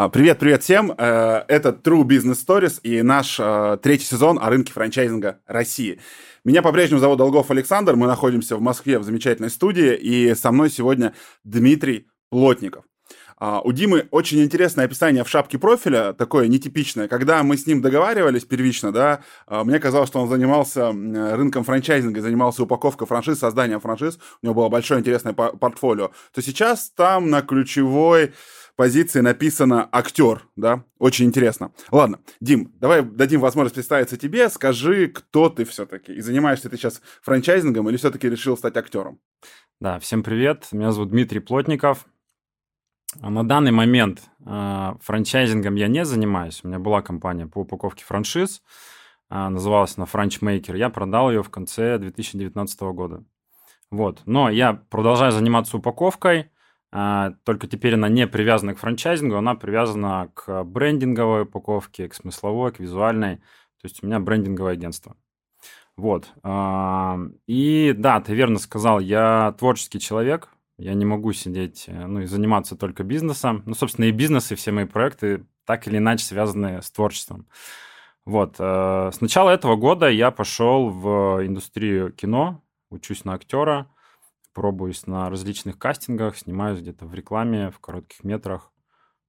А, привет, привет всем. Э, это True Business Stories и наш э, третий сезон о рынке франчайзинга России. Меня по-прежнему зовут Долгов Александр. Мы находимся в Москве в замечательной студии. И со мной сегодня Дмитрий Плотников. А, у Димы очень интересное описание в шапке профиля, такое нетипичное. Когда мы с ним договаривались первично, да, а, мне казалось, что он занимался рынком франчайзинга, занимался упаковкой франшиз, созданием франшиз, у него было большое интересное портфолио, то сейчас там на ключевой позиции написано актер, да, очень интересно. Ладно, Дим, давай дадим возможность представиться тебе, скажи, кто ты все-таки, и занимаешься ты сейчас франчайзингом или все-таки решил стать актером? Да, всем привет, меня зовут Дмитрий Плотников. На данный момент э, франчайзингом я не занимаюсь, у меня была компания по упаковке франшиз, э, называлась она Франчмейкер, я продал ее в конце 2019 года. Вот, но я продолжаю заниматься упаковкой, а, только теперь она не привязана к франчайзингу, она привязана к брендинговой упаковке, к смысловой, к визуальной. То есть у меня брендинговое агентство. Вот. А, и да, ты верно сказал, я творческий человек, я не могу сидеть, э, ну и заниматься только бизнесом. Ну, собственно, и бизнес, и все мои проекты так или иначе связаны с творчеством. Вот. Э, с начала этого года я пошел в индустрию кино, учусь на актера, пробуюсь на различных кастингах, снимаюсь где-то в рекламе, в коротких метрах.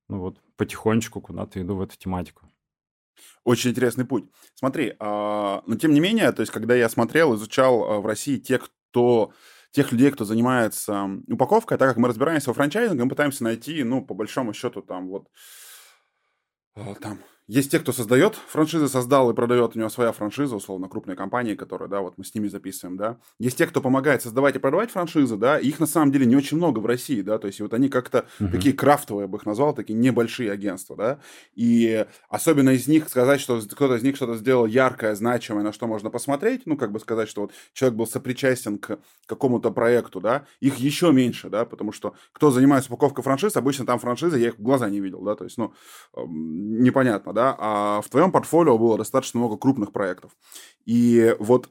Ну вот, потихонечку куда-то иду в эту тематику. Очень интересный путь. Смотри, а, но тем не менее, то есть, когда я смотрел, изучал а, в России те, кто тех людей, кто занимается упаковкой, так как мы разбираемся во франчайзинге, мы пытаемся найти, ну, по большому счету, там вот а, там есть те, кто создает франшизы, создал и продает, у него своя франшиза, условно, крупные компании, которые, да, вот мы с ними записываем, да. Есть те, кто помогает создавать и продавать франшизы, да, и их на самом деле не очень много в России, да, то есть вот они как-то uh-huh. такие крафтовые, я бы их назвал, такие небольшие агентства, да, и особенно из них сказать, что кто-то из них что-то сделал яркое, значимое, на что можно посмотреть, ну, как бы сказать, что вот человек был сопричастен к какому-то проекту, да, их еще меньше, да, потому что кто занимается упаковкой франшиз, обычно там франшизы, я их в глаза не видел, да, то есть, ну, непонятно, да, да, а в твоем портфолио было достаточно много крупных проектов. И вот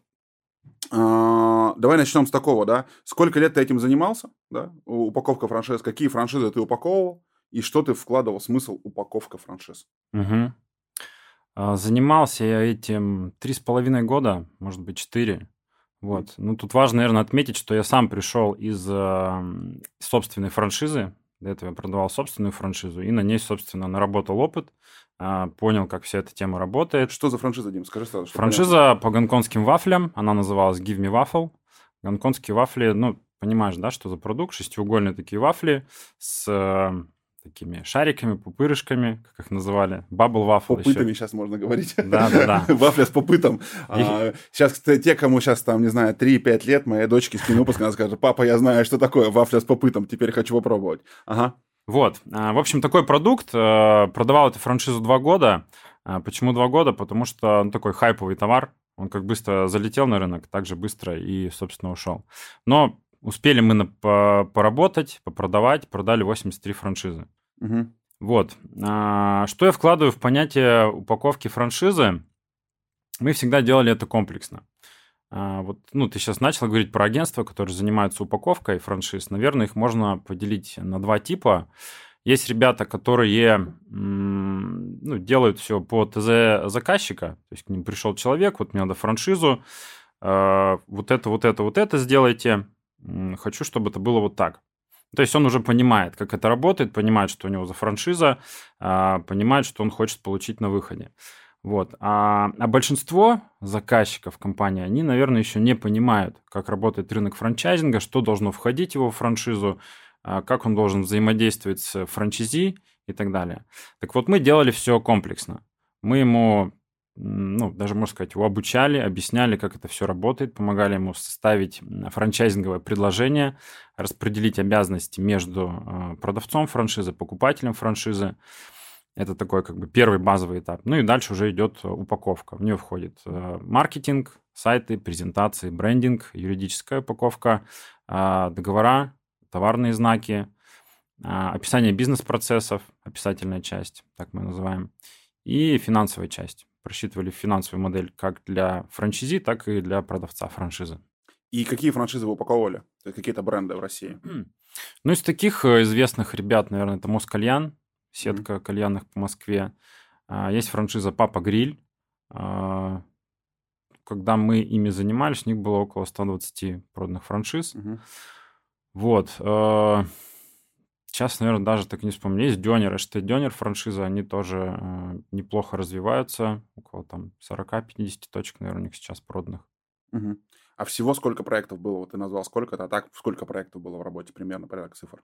а, давай начнем с такого, да. Сколько лет ты этим занимался, да? Упаковка франшиз. Какие франшизы ты упаковывал? И что ты вкладывал смысл упаковка франшиз? Угу. Занимался я этим три с половиной года, может быть, четыре. Вот. Ну, тут важно, наверное, отметить, что я сам пришел из э, собственной франшизы. До этого я продавал собственную франшизу, и на ней, собственно, наработал опыт, понял, как вся эта тема работает. Что за франшиза, Дим? Скажи сразу. Франшиза понятно. по гонконгским вафлям, она называлась Give Me Waffle. Гонконгские вафли, ну, понимаешь, да, что за продукт? Шестиугольные такие вафли с э, такими шариками, пупырышками, как их называли, бабл вафл Попытами еще. сейчас можно говорить. Да, да, да. Вафля с попытом. А, сейчас те, кому сейчас там, не знаю, 3-5 лет, моей дочке с выпуск, она скажет, папа, я знаю, что такое вафля с попытом, теперь хочу попробовать. Ага. Вот. А, в общем, такой продукт. Э, продавал эту франшизу два года. А, почему два года? Потому что он такой хайповый товар. Он как быстро залетел на рынок, так же быстро и, собственно, ушел. Но успели мы поработать, попродавать, продали 83 франшизы. Угу. Вот. А, что я вкладываю в понятие упаковки франшизы? Мы всегда делали это комплексно. А, вот, ну, ты сейчас начал говорить про агентства, которые занимаются упаковкой франшиз. Наверное, их можно поделить на два типа. Есть ребята, которые ну, делают все по ТЗ заказчика. То есть к ним пришел человек, вот мне надо франшизу, а, вот это, вот это, вот это сделайте. Хочу, чтобы это было вот так. То есть он уже понимает, как это работает, понимает, что у него за франшиза, а, понимает, что он хочет получить на выходе. Вот. А, а большинство заказчиков компании, они, наверное, еще не понимают, как работает рынок франчайзинга, что должно входить в его франшизу, а, как он должен взаимодействовать с франчайзи и так далее. Так вот, мы делали все комплексно. Мы ему, ну, даже, можно сказать, его обучали, объясняли, как это все работает, помогали ему составить франчайзинговое предложение, распределить обязанности между а, продавцом франшизы, покупателем франшизы. Это такой как бы первый базовый этап. Ну и дальше уже идет э, упаковка. В нее входит э, маркетинг, сайты, презентации, брендинг, юридическая упаковка, а, договора, товарные знаки, описание бизнес-процессов, описательная часть, так мы называем, и финансовая часть. Просчитывали финансовую модель как для франшизи, так и для продавца франшизы. И какие франшизы вы упаковывали? То есть какие-то бренды в России? Ну, из таких э, известных ребят, наверное, это Москальян, сетка mm-hmm. кальянных по Москве. А, есть франшиза Папа Гриль. А, когда мы ими занимались, у них было около 120 проданных франшиз. Mm-hmm. Вот. А, сейчас, наверное, даже так не вспомню. Есть Дёнер, Эштей Дёнер франшиза, они тоже неплохо развиваются. Около там 40-50 точек, наверное, у них сейчас проданных. Угу. А всего сколько проектов было? Вот ты назвал сколько-то, а так сколько проектов было в работе примерно, порядок цифр?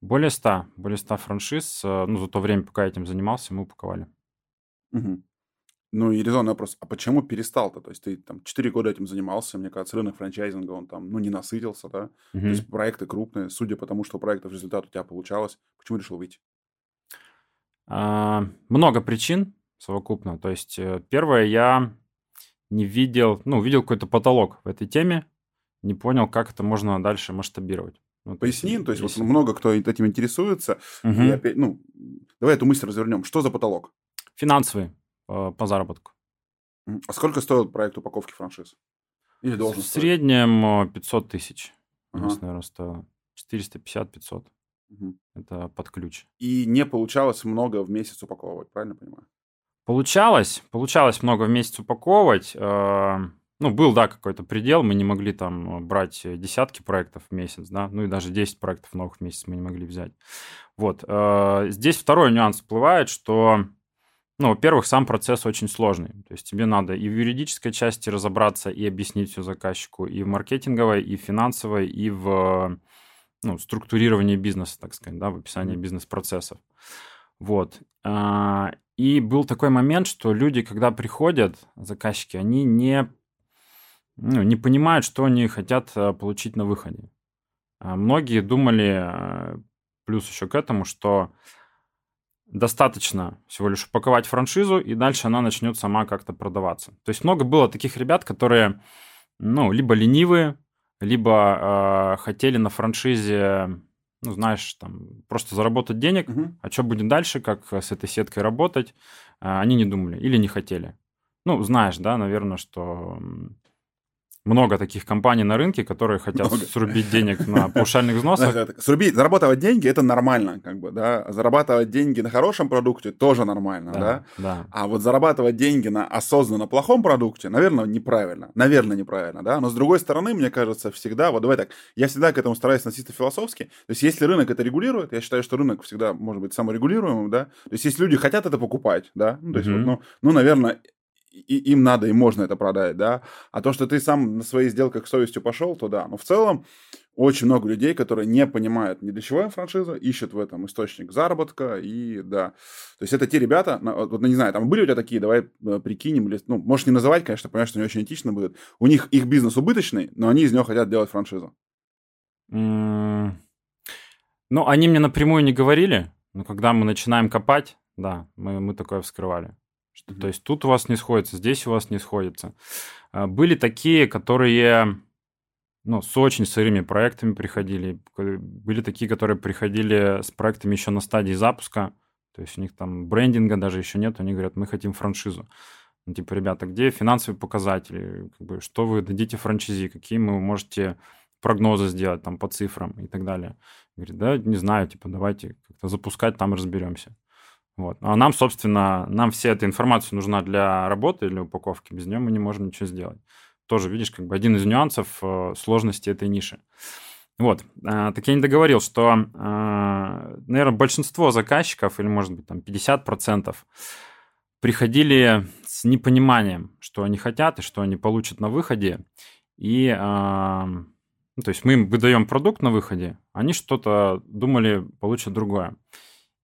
Более ста, более ста франшиз. Э, ну, за то время, пока я этим занимался, мы упаковали. Угу. Ну и резонный вопрос, а почему перестал-то? То есть ты там 4 года этим занимался, мне кажется, рынок франчайзинга, он там, ну, не насытился, да? Угу. То есть проекты крупные, судя по тому, что проектов результат у тебя получалось, почему решил выйти? А, много причин совокупно. То есть э, первое, я не видел, ну, видел какой-то потолок в этой теме, не понял, как это можно дальше масштабировать. Поясни, то есть, если... вот много кто этим интересуется. Угу. И опять, ну, давай эту мысль развернем. Что за потолок? Финансовый э, по заработку. А сколько стоит проект упаковки франшиз? Или должен В стоить? среднем 500 тысяч. Ага. У нас, наверное, стоило 450-500. Угу. Это под ключ. И не получалось много в месяц упаковывать, правильно понимаю? Получалось, получалось много в месяц упаковывать. Э, ну, был, да, какой-то предел, мы не могли там брать десятки проектов в месяц, да, ну и даже 10 проектов новых в месяц мы не могли взять. Вот. Э, здесь второй нюанс всплывает, что, ну, во-первых, сам процесс очень сложный. То есть тебе надо и в юридической части разобраться, и объяснить все заказчику, и в маркетинговой, и в финансовой, и в ну, структурировании бизнеса, так сказать, да, в описании бизнес-процессов. Вот. А, и был такой момент, что люди, когда приходят, заказчики, они не, ну, не понимают, что они хотят э, получить на выходе. А многие думали, э, плюс еще к этому, что достаточно всего лишь упаковать франшизу, и дальше она начнет сама как-то продаваться. То есть много было таких ребят, которые, ну, либо ленивые, либо э, хотели на франшизе ну, знаешь, там, просто заработать денег, угу. а что будет дальше, как с этой сеткой работать, а, они не думали или не хотели. Ну, знаешь, да, наверное, что много таких компаний на рынке, которые хотят много. срубить денег на паушальных взносах. Срубить, зарабатывать деньги это нормально, как бы, да. Зарабатывать деньги на хорошем продукте тоже нормально, да. да? да. А вот зарабатывать деньги на осознанно плохом продукте, наверное, неправильно. Наверное, неправильно, да. Но с другой стороны, мне кажется, всегда, вот давай так, я всегда к этому стараюсь относиться философски. То есть, если рынок это регулирует, я считаю, что рынок всегда может быть саморегулируемым, да. То есть, если люди хотят это покупать, да, ну, то есть, mm-hmm. вот, ну, ну, наверное, и, им надо, и можно это продать, да. А то, что ты сам на своих сделках с совестью пошел, то да. Но в целом очень много людей, которые не понимают ни для чего франшиза, ищут в этом источник заработка, и да. То есть это те ребята, вот, не знаю, там были у тебя такие, давай э, прикинем, или, ну, можешь не называть, конечно, понимаешь, что не очень этично будет. У них их бизнес убыточный, но они из него хотят делать франшизу. Ну, они мне напрямую не говорили, но когда мы начинаем копать, да, мы, мы такое вскрывали. Что, mm-hmm. То есть тут у вас не сходится, здесь у вас не сходится. А, были такие, которые ну, с очень сырыми проектами приходили. Были такие, которые приходили с проектами еще на стадии запуска. То есть у них там брендинга даже еще нет. Они говорят, мы хотим франшизу. Ну, типа, ребята, где финансовые показатели? Как бы, что вы дадите франшизе? Какие вы можете прогнозы сделать там по цифрам и так далее? Говорит, да, не знаю, типа, давайте как-то запускать, там разберемся. Вот. А нам, собственно, нам вся эта информация нужна для работы, для упаковки. Без нее мы не можем ничего сделать. Тоже, видишь, как бы один из нюансов э, сложности этой ниши. Вот. Э, так я не договорил, что, э, наверное, большинство заказчиков, или, может быть, там 50%, приходили с непониманием, что они хотят и что они получат на выходе. И, ну, то есть мы им выдаем продукт на выходе, они что-то думали, получат другое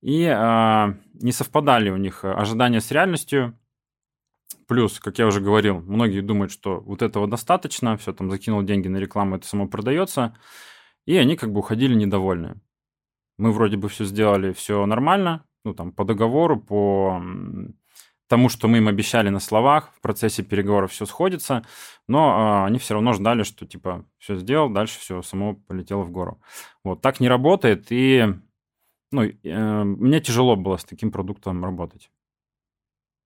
и э, не совпадали у них ожидания с реальностью. Плюс, как я уже говорил, многие думают, что вот этого достаточно, все, там закинул деньги на рекламу, это само продается, и они как бы уходили недовольны. Мы вроде бы все сделали, все нормально, ну там по договору, по тому, что мы им обещали на словах, в процессе переговоров все сходится, но э, они все равно ждали, что типа все сделал, дальше все само полетело в гору. Вот так не работает, и ну, э, мне тяжело было с таким продуктом работать.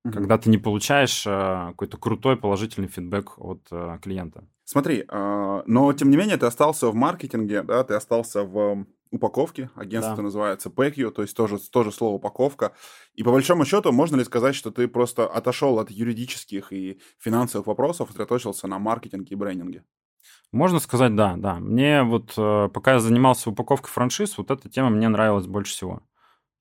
Угу. Когда ты не получаешь э, какой-то крутой положительный фидбэк от э, клиента. Смотри, э, но тем не менее ты остался в маркетинге, да, ты остался в упаковки. Агентство да. называется PackU, то есть тоже, тоже слово упаковка. И по большому счету, можно ли сказать, что ты просто отошел от юридических и финансовых вопросов, сосредоточился на маркетинге и брендинге? Можно сказать, да, да. Мне вот, э, пока я занимался упаковкой франшиз, вот эта тема мне нравилась больше всего.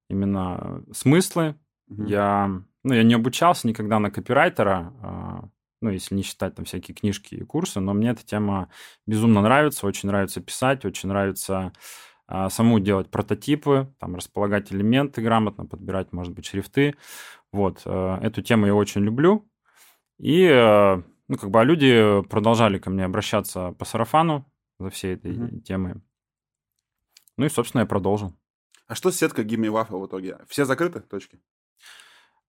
Именно смыслы. Угу. Я, ну, я не обучался никогда на копирайтера, а, ну, если не считать там всякие книжки и курсы, но мне эта тема безумно нравится, очень нравится писать, очень нравится а, саму делать прототипы, там, располагать элементы грамотно, подбирать, может быть, шрифты. Вот, э, эту тему я очень люблю. И, э, ну, как бы, а люди продолжали ко мне обращаться по сарафану за всей этой mm-hmm. темой. Ну и, собственно, я продолжил. А что с сеткой Gimme Waffle в итоге? Все закрыты точки?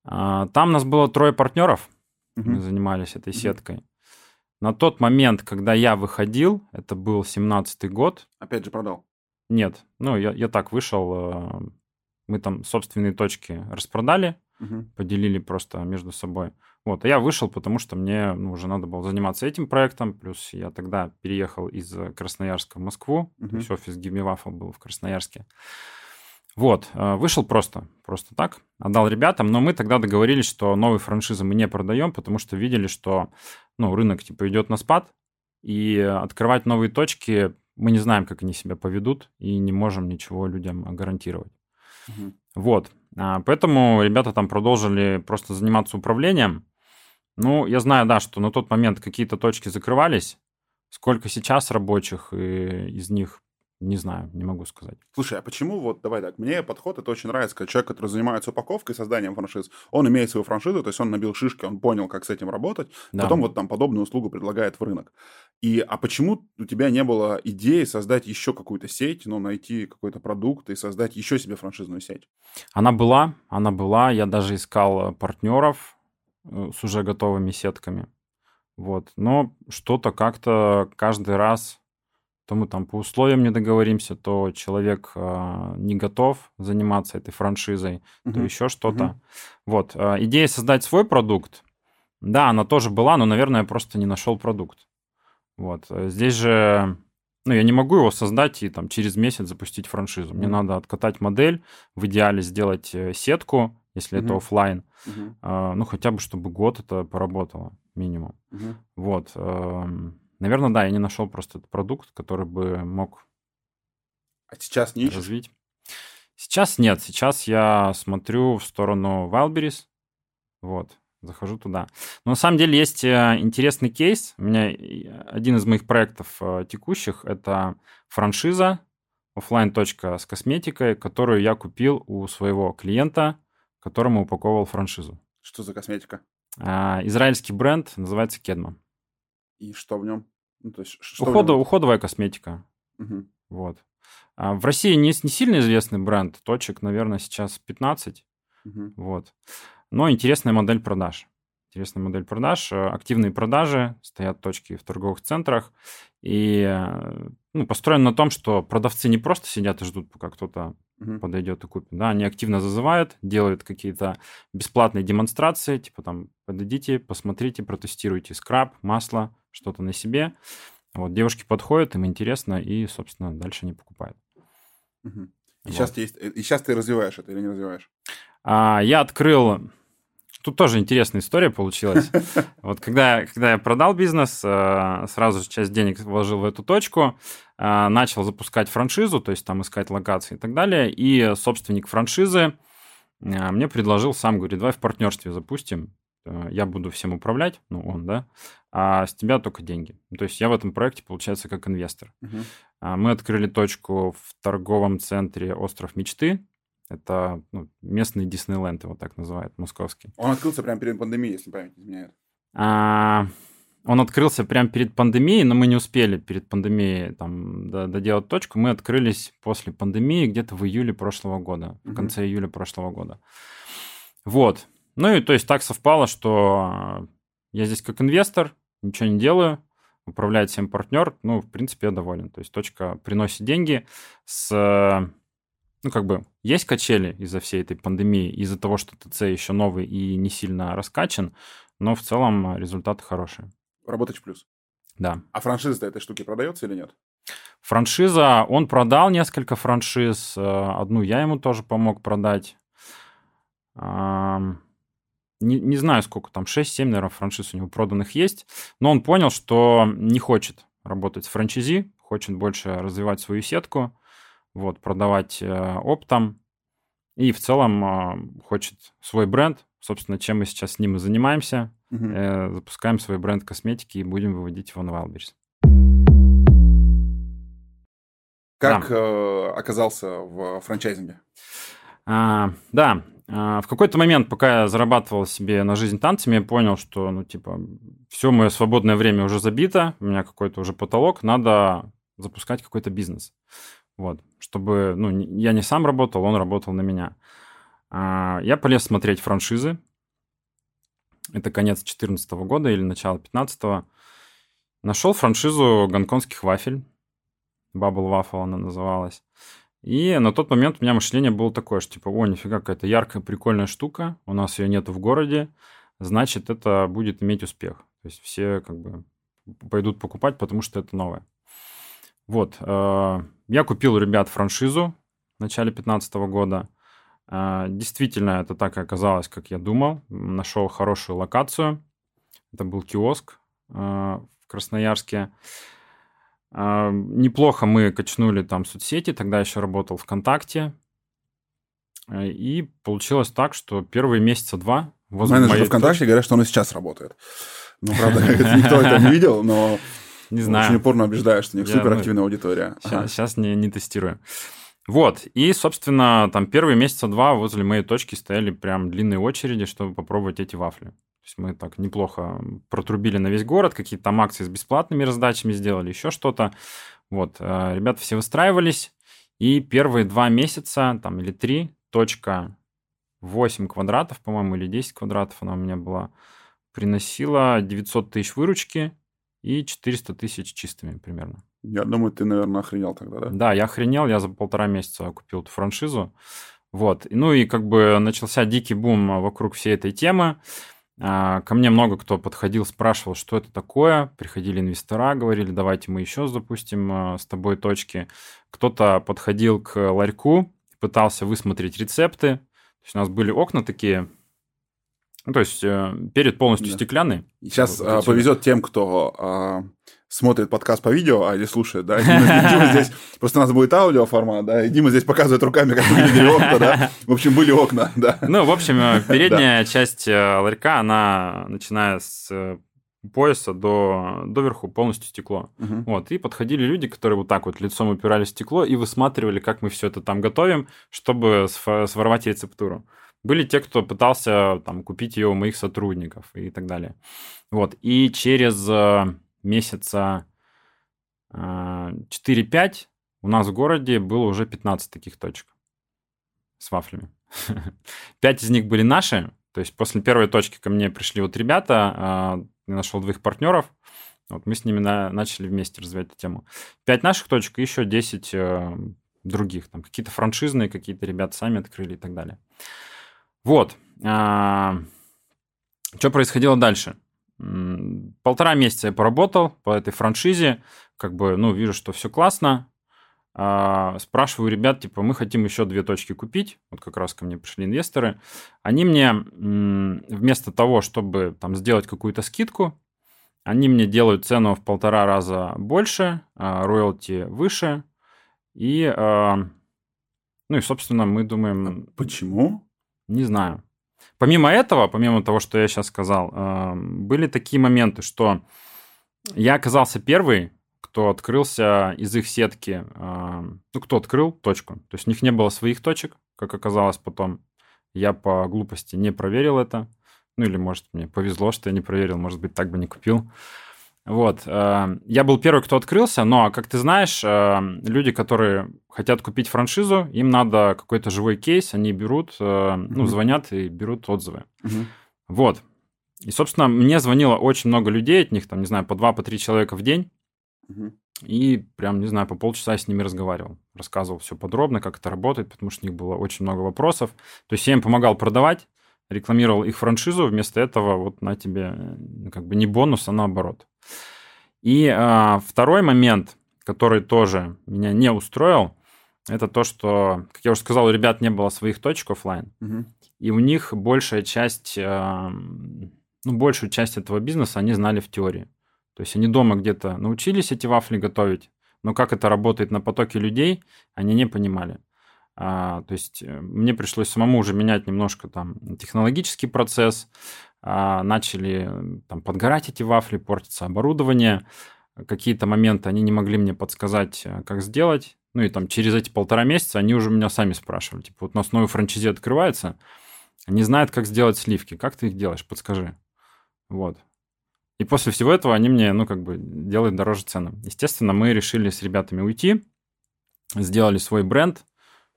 А, там нас было трое партнеров, mm-hmm. мы занимались этой mm-hmm. сеткой. На тот момент, когда я выходил, это был 17-й год. Опять же продал? Нет, ну я, я так вышел, э, мы там собственные точки распродали, угу. поделили просто между собой. Вот, а я вышел, потому что мне ну, уже надо было заниматься этим проектом, плюс я тогда переехал из Красноярска в Москву, угу. то есть офис Waffle был в Красноярске. Вот, э, вышел просто, просто так, отдал ребятам, но мы тогда договорились, что новые франшизы мы не продаем, потому что видели, что ну, рынок типа идет на спад, и открывать новые точки мы не знаем, как они себя поведут, и не можем ничего людям гарантировать. Угу. Вот. А, поэтому ребята там продолжили просто заниматься управлением. Ну, я знаю, да, что на тот момент какие-то точки закрывались. Сколько сейчас рабочих из них не знаю, не могу сказать. Слушай, а почему вот, давай так, мне подход это очень нравится, когда человек, который занимается упаковкой, созданием франшиз, он имеет свою франшизу, то есть он набил шишки, он понял, как с этим работать, да. потом вот там подобную услугу предлагает в рынок. И, а почему у тебя не было идеи создать еще какую-то сеть, ну, найти какой-то продукт и создать еще себе франшизную сеть? Она была, она была, я даже искал партнеров э, с уже готовыми сетками. Вот. Но что-то как-то каждый раз то мы там по условиям не договоримся, то человек э, не готов заниматься этой франшизой, uh-huh. то еще что-то. Uh-huh. Вот. Э, идея создать свой продукт, да, она тоже была, но, наверное, я просто не нашел продукт. Вот. Э, здесь же, ну, я не могу его создать и там через месяц запустить франшизу. Мне надо откатать модель, в идеале сделать э, сетку, если uh-huh. это офлайн, uh-huh. э, ну, хотя бы, чтобы год это поработало минимум. Uh-huh. Вот. Э, Наверное, да, я не нашел просто этот продукт, который бы мог а сейчас не ищешь? развить. Сейчас нет, сейчас я смотрю в сторону Wildberries, вот, захожу туда. Но на самом деле есть э, интересный кейс. У меня один из моих проектов э, текущих – это франшиза офлайн точка с косметикой, которую я купил у своего клиента, которому упаковывал франшизу. Что за косметика? А, израильский бренд, называется Кедма. И что в нем? Ну, то есть, что Уходу, Уходовая косметика. Угу. Вот. А в России не, не сильно известный бренд. Точек, наверное, сейчас 15. Угу. Вот. Но интересная модель продаж. Интересная модель продаж. Э, активные продажи, стоят точки в торговых центрах. И э, ну, построен на том, что продавцы не просто сидят и ждут, пока кто-то угу. подойдет и купит. Да, они активно зазывают, делают какие-то бесплатные демонстрации, типа там, подойдите, посмотрите, протестируйте скраб, масло, что-то на себе. Вот девушки подходят, им интересно, и, собственно, дальше они покупают. Угу. И, вот. сейчас есть, и сейчас ты развиваешь это или не развиваешь? А, я открыл... Тут тоже интересная история получилась. Вот когда, когда я продал бизнес, э, сразу же часть денег вложил в эту точку, э, начал запускать франшизу, то есть там искать локации и так далее, и собственник франшизы э, мне предложил сам, говорит, давай в партнерстве запустим. Я буду всем управлять, ну, он, да, а с тебя только деньги. То есть я в этом проекте, получается, как инвестор. Uh-huh. Мы открыли точку в торговом центре «Остров мечты». Это ну, местный Диснейленд, его так называют, московский. Он открылся прямо перед пандемией, если память не изменяет. А, он открылся прямо перед пандемией, но мы не успели перед пандемией там доделать точку. Мы открылись после пандемии где-то в июле прошлого года, uh-huh. в конце июля прошлого года. Вот. Ну и то есть так совпало, что я здесь как инвестор, ничего не делаю, управляет всем партнер, ну, в принципе, я доволен. То есть точка приносит деньги с... Ну, как бы, есть качели из-за всей этой пандемии, из-за того, что ТЦ еще новый и не сильно раскачан, но в целом результаты хорошие. Работаешь плюс. Да. А франшиза этой штуки продается или нет? Франшиза, он продал несколько франшиз, одну я ему тоже помог продать. Не, не знаю, сколько там, 6-7, наверное, франшиз у него проданных есть, но он понял, что не хочет работать с франчизи, хочет больше развивать свою сетку, вот, продавать оптом, и в целом хочет свой бренд, собственно, чем мы сейчас с ним и занимаемся. Э, запускаем свой бренд косметики и будем выводить его на Wildberries. Как да. э, оказался в франчайзинге? А, да, а, в какой-то момент, пока я зарабатывал себе на жизнь танцами, я понял, что, ну, типа, все мое свободное время уже забито, у меня какой-то уже потолок, надо запускать какой-то бизнес. Вот, чтобы, ну, я не сам работал, он работал на меня. А, я полез смотреть франшизы. Это конец 2014 года или начало 2015. Нашел франшизу гонконгских вафель. Bubble Waffle она называлась. И на тот момент у меня мышление было такое, что типа, о, нифига, какая-то яркая, прикольная штука, у нас ее нету в городе, значит, это будет иметь успех. То есть все как бы пойдут покупать, потому что это новое. Вот. Э, я купил у ребят франшизу в начале 2015 года. А, действительно, это так и оказалось, как я думал. Нашел хорошую локацию. Это был киоск а, в Красноярске. Неплохо мы качнули там соцсети, тогда еще работал ВКонтакте. И получилось так, что первые месяца два... Менеджеры ВКонтакте точки... говорят, что он и сейчас работает. Ну, правда, никто это не видел, но не знаю. очень упорно убеждаю, что у них суперактивная аудитория. Сейчас не, не тестирую. Вот, и, собственно, там первые месяца два возле моей точки стояли прям длинные очереди, чтобы попробовать эти вафли. То есть мы так неплохо протрубили на весь город, какие-то там акции с бесплатными раздачами сделали, еще что-то. Вот, э, ребята все выстраивались, и первые два месяца, там, или три, точка 8 квадратов, по-моему, или 10 квадратов она у меня была, приносила 900 тысяч выручки и 400 тысяч чистыми примерно. Я думаю, ты, наверное, охренел тогда, да? Да, я охренел, я за полтора месяца купил эту франшизу. Вот. Ну и как бы начался дикий бум вокруг всей этой темы. А, ко мне много кто подходил, спрашивал, что это такое. Приходили инвестора, говорили, давайте мы еще запустим а, с тобой точки. Кто-то подходил к ларьку, пытался высмотреть рецепты. То есть у нас были окна такие, ну, то есть э, перед полностью да. стеклянный. Сейчас вот, а, повезет тем, кто а, смотрит подкаст по видео, а или слушает, да, Дима, здесь, просто у нас будет аудиоформат, да, и Дима здесь показывает руками, как выглядели окна, да, в общем, были окна, да. Ну, в общем, э, передняя часть э, ларька, она, начиная с э, пояса до, до верху полностью стекло. Uh-huh. Вот, и подходили люди, которые вот так вот лицом упирали в стекло и высматривали, как мы все это там готовим, чтобы своровать рецептуру. Были те, кто пытался там купить ее у моих сотрудников и так далее. Вот, и через месяца 4-5 а, у нас в городе было уже 15 таких точек с вафлями. Пять из них были наши, то есть после первой точки ко мне пришли вот ребята, а, я нашел двоих партнеров, вот мы с ними на, начали вместе развивать эту тему. Пять наших точек и еще 10 э, других, там какие-то франшизные, какие-то ребята сами открыли и так далее. Вот. А, что происходило дальше? Полтора месяца я поработал по этой франшизе, как бы, ну, вижу, что все классно. А, спрашиваю ребят, типа, мы хотим еще две точки купить. Вот как раз ко мне пришли инвесторы. Они мне вместо того, чтобы там сделать какую-то скидку, они мне делают цену в полтора раза больше, а, роялти выше. И, ну и, собственно, мы думаем... Почему? Не знаю. Помимо этого, помимо того, что я сейчас сказал, э, были такие моменты, что я оказался первый, кто открылся из их сетки, э, ну, кто открыл точку. То есть у них не было своих точек, как оказалось потом. Я по глупости не проверил это. Ну, или, может, мне повезло, что я не проверил, может быть, так бы не купил. Вот. Э, я был первый, кто открылся, но, как ты знаешь, э, люди, которые хотят купить франшизу, им надо какой-то живой кейс, они берут, э, ну, звонят и берут отзывы. Mm-hmm. Вот. И, собственно, мне звонило очень много людей, от них, там, не знаю, по два, по три человека в день. Mm-hmm. И прям, не знаю, по полчаса я с ними разговаривал. Рассказывал все подробно, как это работает, потому что у них было очень много вопросов. То есть я им помогал продавать, рекламировал их франшизу, вместо этого вот на тебе как бы не бонус, а наоборот. И а, второй момент, который тоже меня не устроил, это то, что, как я уже сказал, у ребят не было своих точек офлайн, Мгм. и у них большая часть, эм, ну, большую часть этого бизнеса они знали в теории. То есть они дома где-то научились эти вафли готовить, но как это работает на потоке людей, они не понимали. А, то есть э, мне пришлось самому уже менять немножко там технологический процесс, а, начали э, там подгорать эти вафли, портиться оборудование, какие-то моменты они не могли мне подсказать, э, как сделать. Ну и там через эти полтора месяца они уже меня сами спрашивали. Типа, вот у нас новый франчайзи открывается, не знают, как сделать сливки. Как ты их делаешь? Подскажи. Вот. И после всего этого они мне, ну, как бы, делают дороже цены. Естественно, мы решили с ребятами уйти, сделали свой бренд,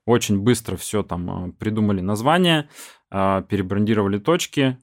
очень быстро все там э, придумали название, э, перебрендировали точки,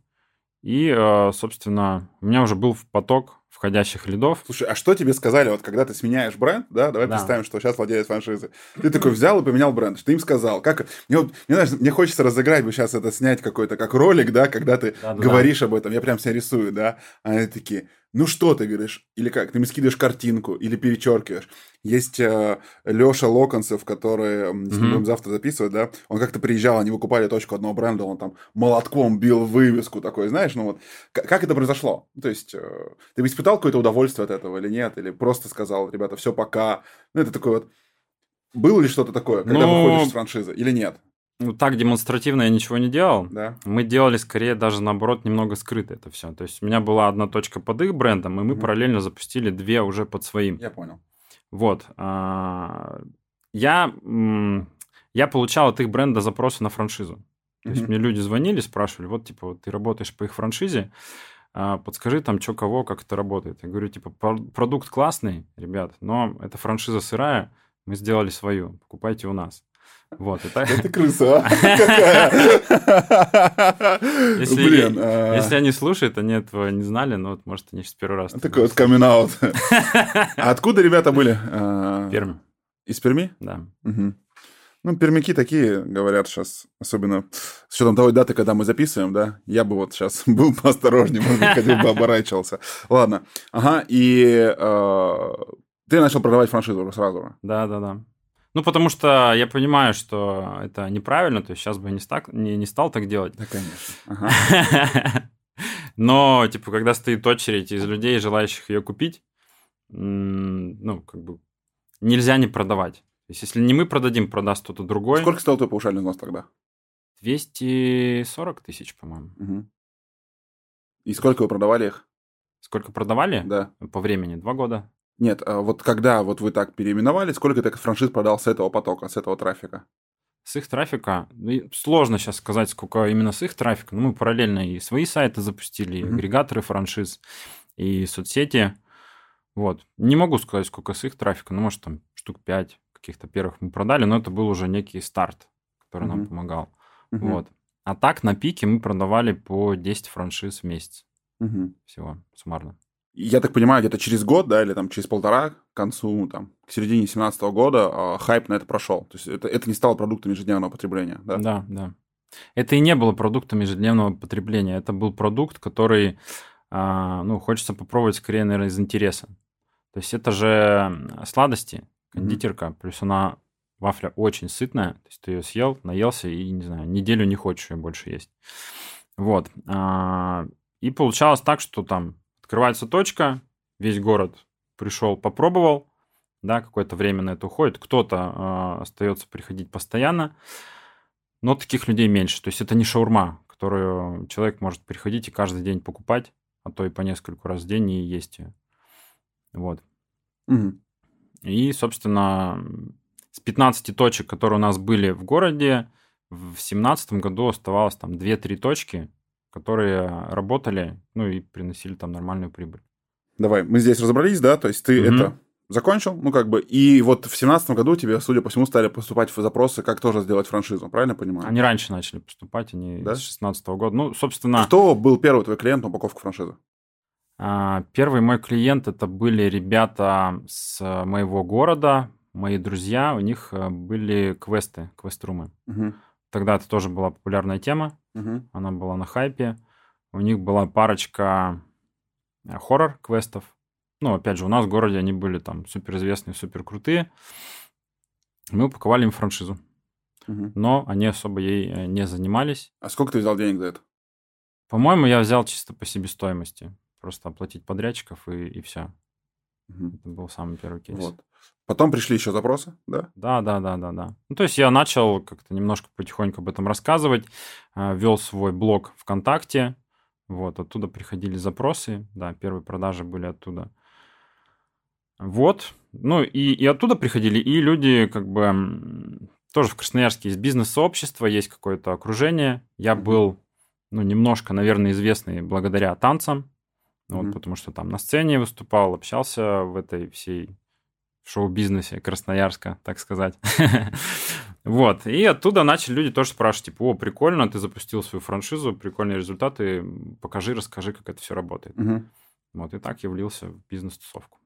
и, э, собственно, у меня уже был поток входящих лидов. Слушай, а что тебе сказали, вот когда ты сменяешь бренд, да, давай Да. представим, что сейчас владелец франшизы. Ты такой взял и поменял бренд, что ты им сказал, как... Мне, вот, мне, знаешь, мне хочется разыграть бы сейчас это, снять какой-то, как ролик, да, когда ты Да-да-да. говоришь об этом, я прям себя рисую, да, а они такие, ну что ты говоришь, или как, ты мне скидываешь картинку, или перечеркиваешь. Есть э, Леша Локонцев, который, Мгм. будем завтра записывать, да, он как-то приезжал, они выкупали точку одного бренда, он там молотком бил вывеску такой, знаешь, ну вот, К- как это произошло? Ну, То есть, э, ты испытал какое-то удовольствие от этого или нет? Или просто сказал, ребята, все, пока. Ну, это такое вот... Было ли что-то такое, когда Ну, выходишь из франшизы или нет? Ну, так демонстративно я ничего не делал. Да? Мы делали скорее даже наоборот немного скрыто это все. То есть у меня была одна точка под их брендом, и мы Мгм. параллельно запустили две уже под своим. Я понял. Вот. а, Я, я получал от их бренда запросы на франшизу. То есть мне люди звонили, спрашивали, вот, типа, вот ты работаешь по их франшизе, а, подскажи там, что кого, как это работает. Я говорю, типа, «Про- продукт классный, ребят, но это франшиза сырая, мы сделали свою, покупайте у нас. Вот, это... Ты крыса, а? Если, Блин. а, если они слушают, они этого не знали, но вот, может, они сейчас первый раз. Такой вот камин А откуда ребята были? А, Пермь, Из Перми? да. Ну, пермяки такие, говорят сейчас, особенно с учетом той даты, когда мы записываем, да, я бы вот сейчас был поосторожнее, может быть, ходил бы, оборачивался. Ладно, ага, и э, ты начал продавать франшизу сразу. Да, да, да. Ну, потому что я понимаю, что это неправильно, то есть сейчас бы я не, стак, не, не стал так делать. Да, конечно. Но, типа, когда стоит очередь из людей, желающих ее купить, ну, как бы, нельзя не продавать. То есть, если не мы продадим, продаст кто-то другой. Сколько стоил твой паушальный взнос тогда? 240 тысяч, по-моему. Мгм. И сколько вы продавали их? Сколько продавали? Да. По времени? Два года. Нет, а вот когда вот вы так переименовали, сколько ты франшиз продал с этого потока, с этого трафика? С их трафика, ну, сложно сейчас сказать, сколько именно с их трафика, но мы параллельно и свои сайты запустили, и Мгм. агрегаторы франшиз, и соцсети. Вот. Не могу сказать, сколько с их трафика, ну, может, там штук 5 каких-то первых мы продали, но это был уже некий старт, который нам Мгм. помогал. Мгм. Вот. А так на пике мы продавали по 10 франшиз в месяц Мгм. всего суммарно. Я так понимаю, где-то через год, да, или там через полтора, к концу, там, к середине 2017 года а, хайп на это прошел. То есть это, это не стало продуктом ежедневного потребления, да? Да, да. Это и не было продуктом ежедневного потребления. Это был продукт, который, а, ну, хочется попробовать скорее, наверное, из интереса. То есть это же сладости, кондитерка, плюс она вафля очень сытная. То есть ты ее съел, наелся и, не знаю, неделю не хочешь ее больше есть. Вот. А, И получалось так, что там открывается точка, весь город пришел, попробовал, да, какое-то время на это уходит. Кто-то а, остается приходить постоянно, но таких людей меньше. То есть это не шаурма, которую человек может приходить и каждый день покупать, а то и по нескольку раз в день и есть ее. Вот. Мгм. И, собственно, с 15 точек, которые у нас были в городе, в 2017 году оставалось там 2-3 точки, которые работали, ну и приносили там нормальную прибыль. Давай, мы здесь разобрались, да? То есть ты Мгм. это закончил, ну как бы, и вот в семнадцатом году тебе, судя по всему, стали поступать запросы, как тоже сделать франшизу, правильно понимаю? Они раньше начали поступать, они Да? с 16 года. Ну, собственно, Кто был первый твой клиент на упаковку франшизы? А, Первый мой клиент это были ребята с моего города, мои друзья, у них э, были квесты, квест-румы. Мгм. Тогда это тоже была популярная тема, Мгм. она была на хайпе. У них была парочка э, хоррор-квестов, Ну, опять же, у нас в городе они были там суперизвестные, супер крутые. Мы упаковали им франшизу. Мгм. Но они особо ей э, не занимались. А сколько ты взял денег за это? По-моему, я взял чисто по себестоимости. Просто оплатить подрядчиков и, и все. Мгм. Это был самый первый кейс. Вот. Потом пришли еще запросы, да? Да, да, да, да, да. Ну, то есть я начал как-то немножко потихоньку об этом рассказывать, э, вел свой блог ВКонтакте, вот, оттуда приходили запросы, да, первые продажи были оттуда. Вот, ну и, и оттуда приходили, и люди как бы тоже в Красноярске есть бизнес-сообщество, есть какое-то окружение. Я был, ну, немножко, наверное, известный благодаря танцам, вот, Мгм. потому что там на сцене выступал, общался в этой всей шоу-бизнесе Красноярска, так сказать. Вот. И оттуда начали люди тоже спрашивать, типа, о, прикольно, ты запустил свою франшизу, прикольные результаты, покажи, расскажи, как это все работает. Вот. И так я влился в бизнес-тусовку.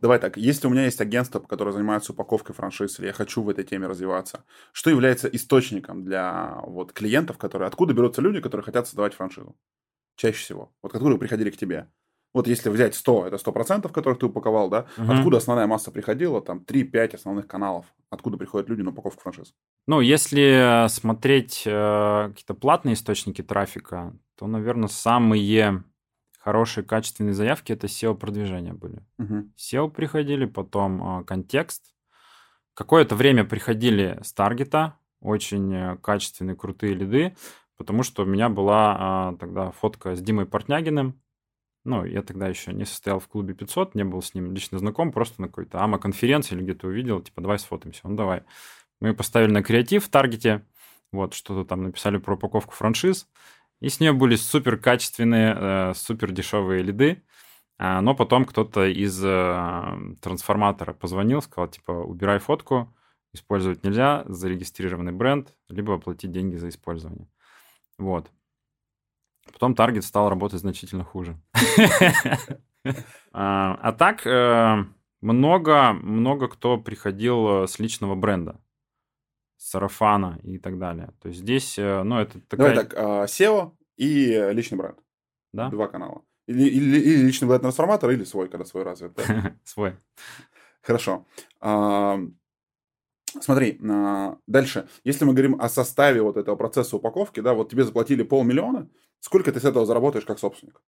Давай так, если у меня есть агентство, которое занимается упаковкой франшиз, или я хочу в этой теме развиваться, что является источником для вот клиентов, которые... Откуда берутся люди, которые хотят создавать франшизу? Чаще всего. Вот которые приходили к тебе. Вот если взять 100, это 100%, которых ты упаковал, да? Мгм. Откуда основная масса приходила? Там 3-5 основных каналов. Откуда приходят люди на упаковку франшиз? Ну, если смотреть э, какие-то платные источники трафика, то, наверное, самые хорошие качественные заявки это SEO-продвижения были. Мгм. SEO приходили, потом э, контекст. Какое-то время приходили с таргета, очень э, качественные, крутые лиды, потому что у меня была э, тогда фотка с Димой Портнягиным. Ну, я тогда еще не состоял в клубе 500, не был с ним лично знаком, просто на какой-то АМА-конференции или где-то увидел, типа, давай сфотаемся. Он давай. Мы поставили на креатив в таргете, вот, что-то там написали про упаковку франшиз, и с нее были супер качественные, э, супер дешевые лиды, а, но потом кто-то из э, трансформатора позвонил, сказал, типа, убирай фотку, использовать нельзя, зарегистрированный бренд, либо оплатить деньги за использование. Вот. Потом таргет стал работать значительно хуже. А а так, э, много, много кто приходил э, с личного бренда, с сарафана и так далее. То есть здесь, э, ну, это Давай такая... так, а, SEO и личный бренд. Да? Два канала. Или, или- или личный бренд трансформатор, или свой, когда свой развит. Свой. Хорошо. А, Смотри, дальше. Если мы говорим о составе вот этого процесса упаковки, да, вот тебе заплатили полмиллиона, сколько ты с этого заработаешь как собственник?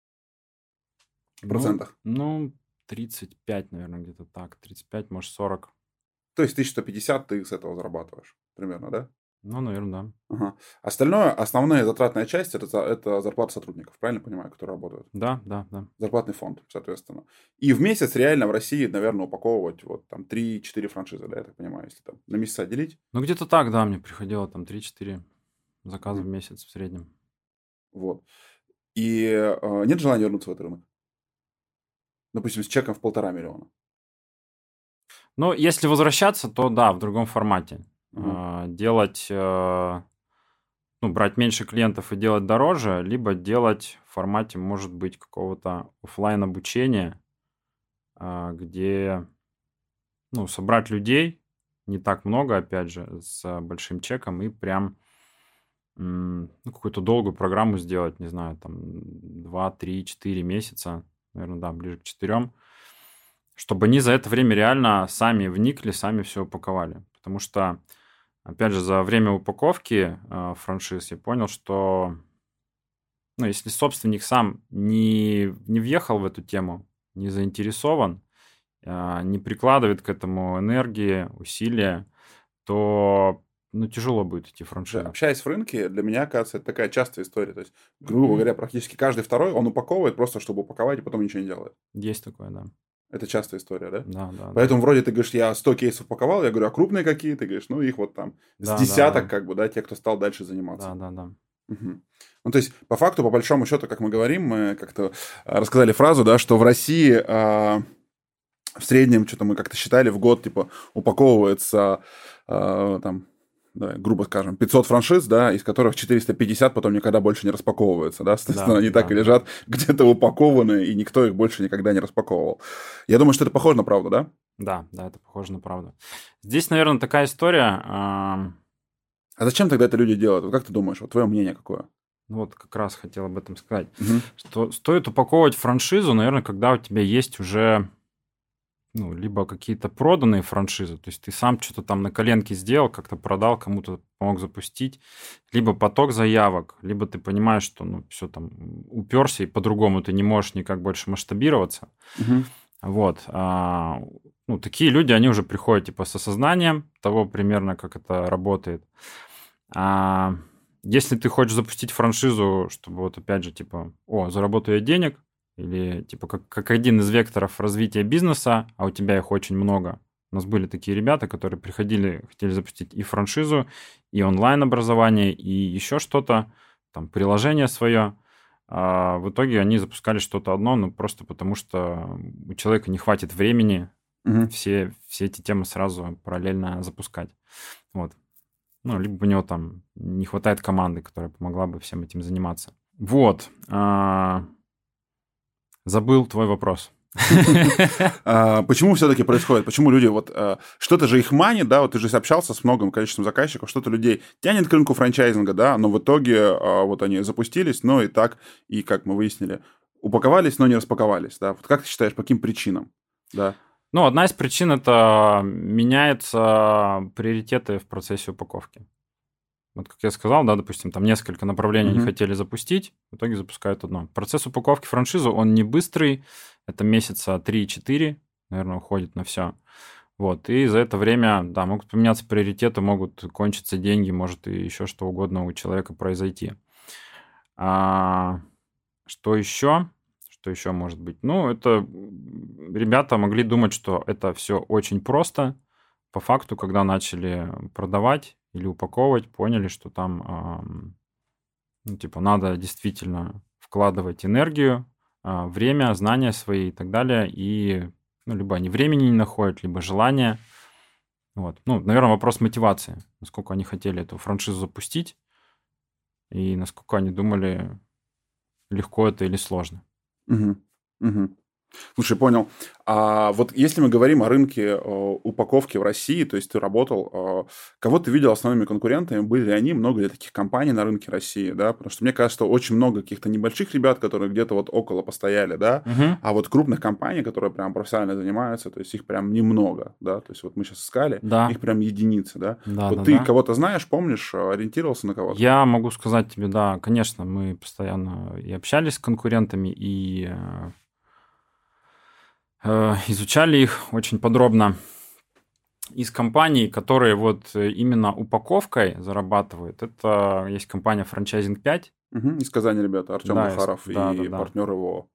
В Ну, процентах. Ну, 35, наверное, где-то так. 35, может, 40. То есть 1150 ты с этого зарабатываешь примерно, да? Ну, наверное, да. Ага. Остальное, основная затратная часть, это, это зарплата сотрудников, правильно понимаю, которые работают? Да, да, да. Зарплатный фонд, соответственно. И в месяц реально в России, наверное, упаковывать вот там 3-4 франшизы, да, я так понимаю, если там на месяца делить. Ну, где-то так, да, мне приходило там 3-4 заказа в Мгм. месяц в среднем. Вот. И э, нет желания вернуться в этот рынок? Допустим, с чеком в полтора миллиона. Ну, если возвращаться, то да, в другом формате. Мгм. А, Делать, э, ну, брать меньше клиентов и делать дороже, либо делать в формате, может быть, какого-то оффлайн обучения, а, где, ну, собрать людей, не так много, опять же, с большим чеком, и прям ну, какую-то долгую программу сделать, не знаю, там 2, 3, 4 месяца, наверное, да, ближе к 4, чтобы они за это время реально сами вникли, сами все упаковали. Потому что, опять же, за время упаковки э, франшиз я понял, что ну, если собственник сам не, не въехал в эту тему, не заинтересован, а, не прикладывает к этому энергии, усилия, то ну, тяжело будет идти Да, франшизу. общаясь в рынке, для меня, кажется, это такая частая история. То есть, грубо Мгм. говоря, практически каждый второй, он упаковывает просто, чтобы упаковать, и потом ничего не делает. Есть такое, да. Это частая история, да? Да, да. да. Поэтому вроде ты говоришь, я 100 кейсов упаковал, я говорю, а крупные какие? Ты говоришь, ну их вот там с Да, да, десяток, да. как бы, да, те, кто стал дальше заниматься. Да, да, да. Мгм. Ну, то есть, по факту, по большому счету, как мы говорим, мы как-то а, рассказали фразу, да, что в России а, в среднем, что-то мы как-то считали, в год, типа, упаковывается, а, там, давай, грубо скажем, 500 франшиз, да, из которых 450 потом никогда больше не распаковываются, да, соответственно, Да, они так да, и лежат где-то упакованы, и никто их больше никогда не распаковывал. Я думаю, что это похоже на правду, да? Да, да, это похоже на правду. Здесь, наверное, такая история. А зачем тогда это люди делают? Вот как ты думаешь, вот твое мнение какое? Вот как раз хотел об этом сказать. Мгм. Что стоит упаковывать франшизу, наверное, когда у тебя есть уже ну, либо какие-то проданные франшизы, то есть ты сам что-то там на коленке сделал, как-то продал, кому-то помог запустить, либо поток заявок, либо ты понимаешь, что ну все там уперся, и по-другому ты не можешь никак больше масштабироваться. Мгм. Вот. а, ну, такие люди, они уже приходят типа с осознанием того примерно, как это работает. А, если ты хочешь запустить франшизу, чтобы вот опять же, типа, о, заработаю я денег, или типа как, как один из векторов развития бизнеса, а у тебя их очень много. У нас были такие ребята, которые приходили, хотели запустить и франшизу, и онлайн-образование, и еще что-то, там, приложение свое. А в итоге они запускали что-то одно, ну, просто потому что у человека не хватит времени Мгм. все, все эти темы сразу параллельно запускать. Вот. Ну, либо у него там не хватает команды, которая помогла бы всем этим заниматься. Вот. а, Забыл твой вопрос. А, Почему все-таки происходит? Почему люди вот а, что-то же их манит, да? Вот ты же общался с многим количеством заказчиков, что-то людей тянет к рынку франчайзинга, да, но в итоге а, вот они запустились, но и так, и как мы выяснили, упаковались, но не распаковались, да? Вот как ты считаешь, по каким причинам? Да. Ну, одна из причин это меняются приоритеты в процессе упаковки. Вот как я сказал, да, допустим, там несколько направлений они Мгм. хотели запустить, в итоге запускают одно. Процесс упаковки франшизы, он не быстрый, это месяца 3-4, наверное, уходит на все. Вот, и за это время, да, могут поменяться приоритеты, могут кончиться деньги, может и еще что угодно у человека произойти. А, что еще? Что еще может быть? Ну, это ребята могли думать, что это все очень просто. По факту, когда начали продавать или упаковывать, поняли, что там, ам, ну, типа, надо действительно вкладывать энергию, а, время, знания свои и так далее. И, ну, либо они времени не находят, либо желания. Вот. Ну, наверное, вопрос мотивации. Насколько они хотели эту франшизу запустить и насколько они думали, легко это или сложно. Мгм. Мгм. Слушай, понял. А вот если мы говорим о рынке э, упаковки в России, то есть ты работал, э, кого ты видел основными конкурентами, были ли они, много ли таких компаний на рынке России, да? Потому что мне кажется, что очень много каких-то небольших ребят, которые где-то вот около постояли, да? А вот крупных компаний, которые прям профессионально занимаются, то есть их прям немного, да? То есть вот мы сейчас искали, Да. их прям единицы, да? Да, вот да, ты да. кого-то знаешь, помнишь, э, ориентировался на кого-то? Я могу сказать тебе, да, конечно, мы постоянно и общались с конкурентами, и изучали их очень подробно. Из компаний, которые вот э, именно упаковкой зарабатывают, это есть компания Franchising 5. Мгм, Из Казани ребята, Артем Да, из- Захаров да, и да, да. партнер его,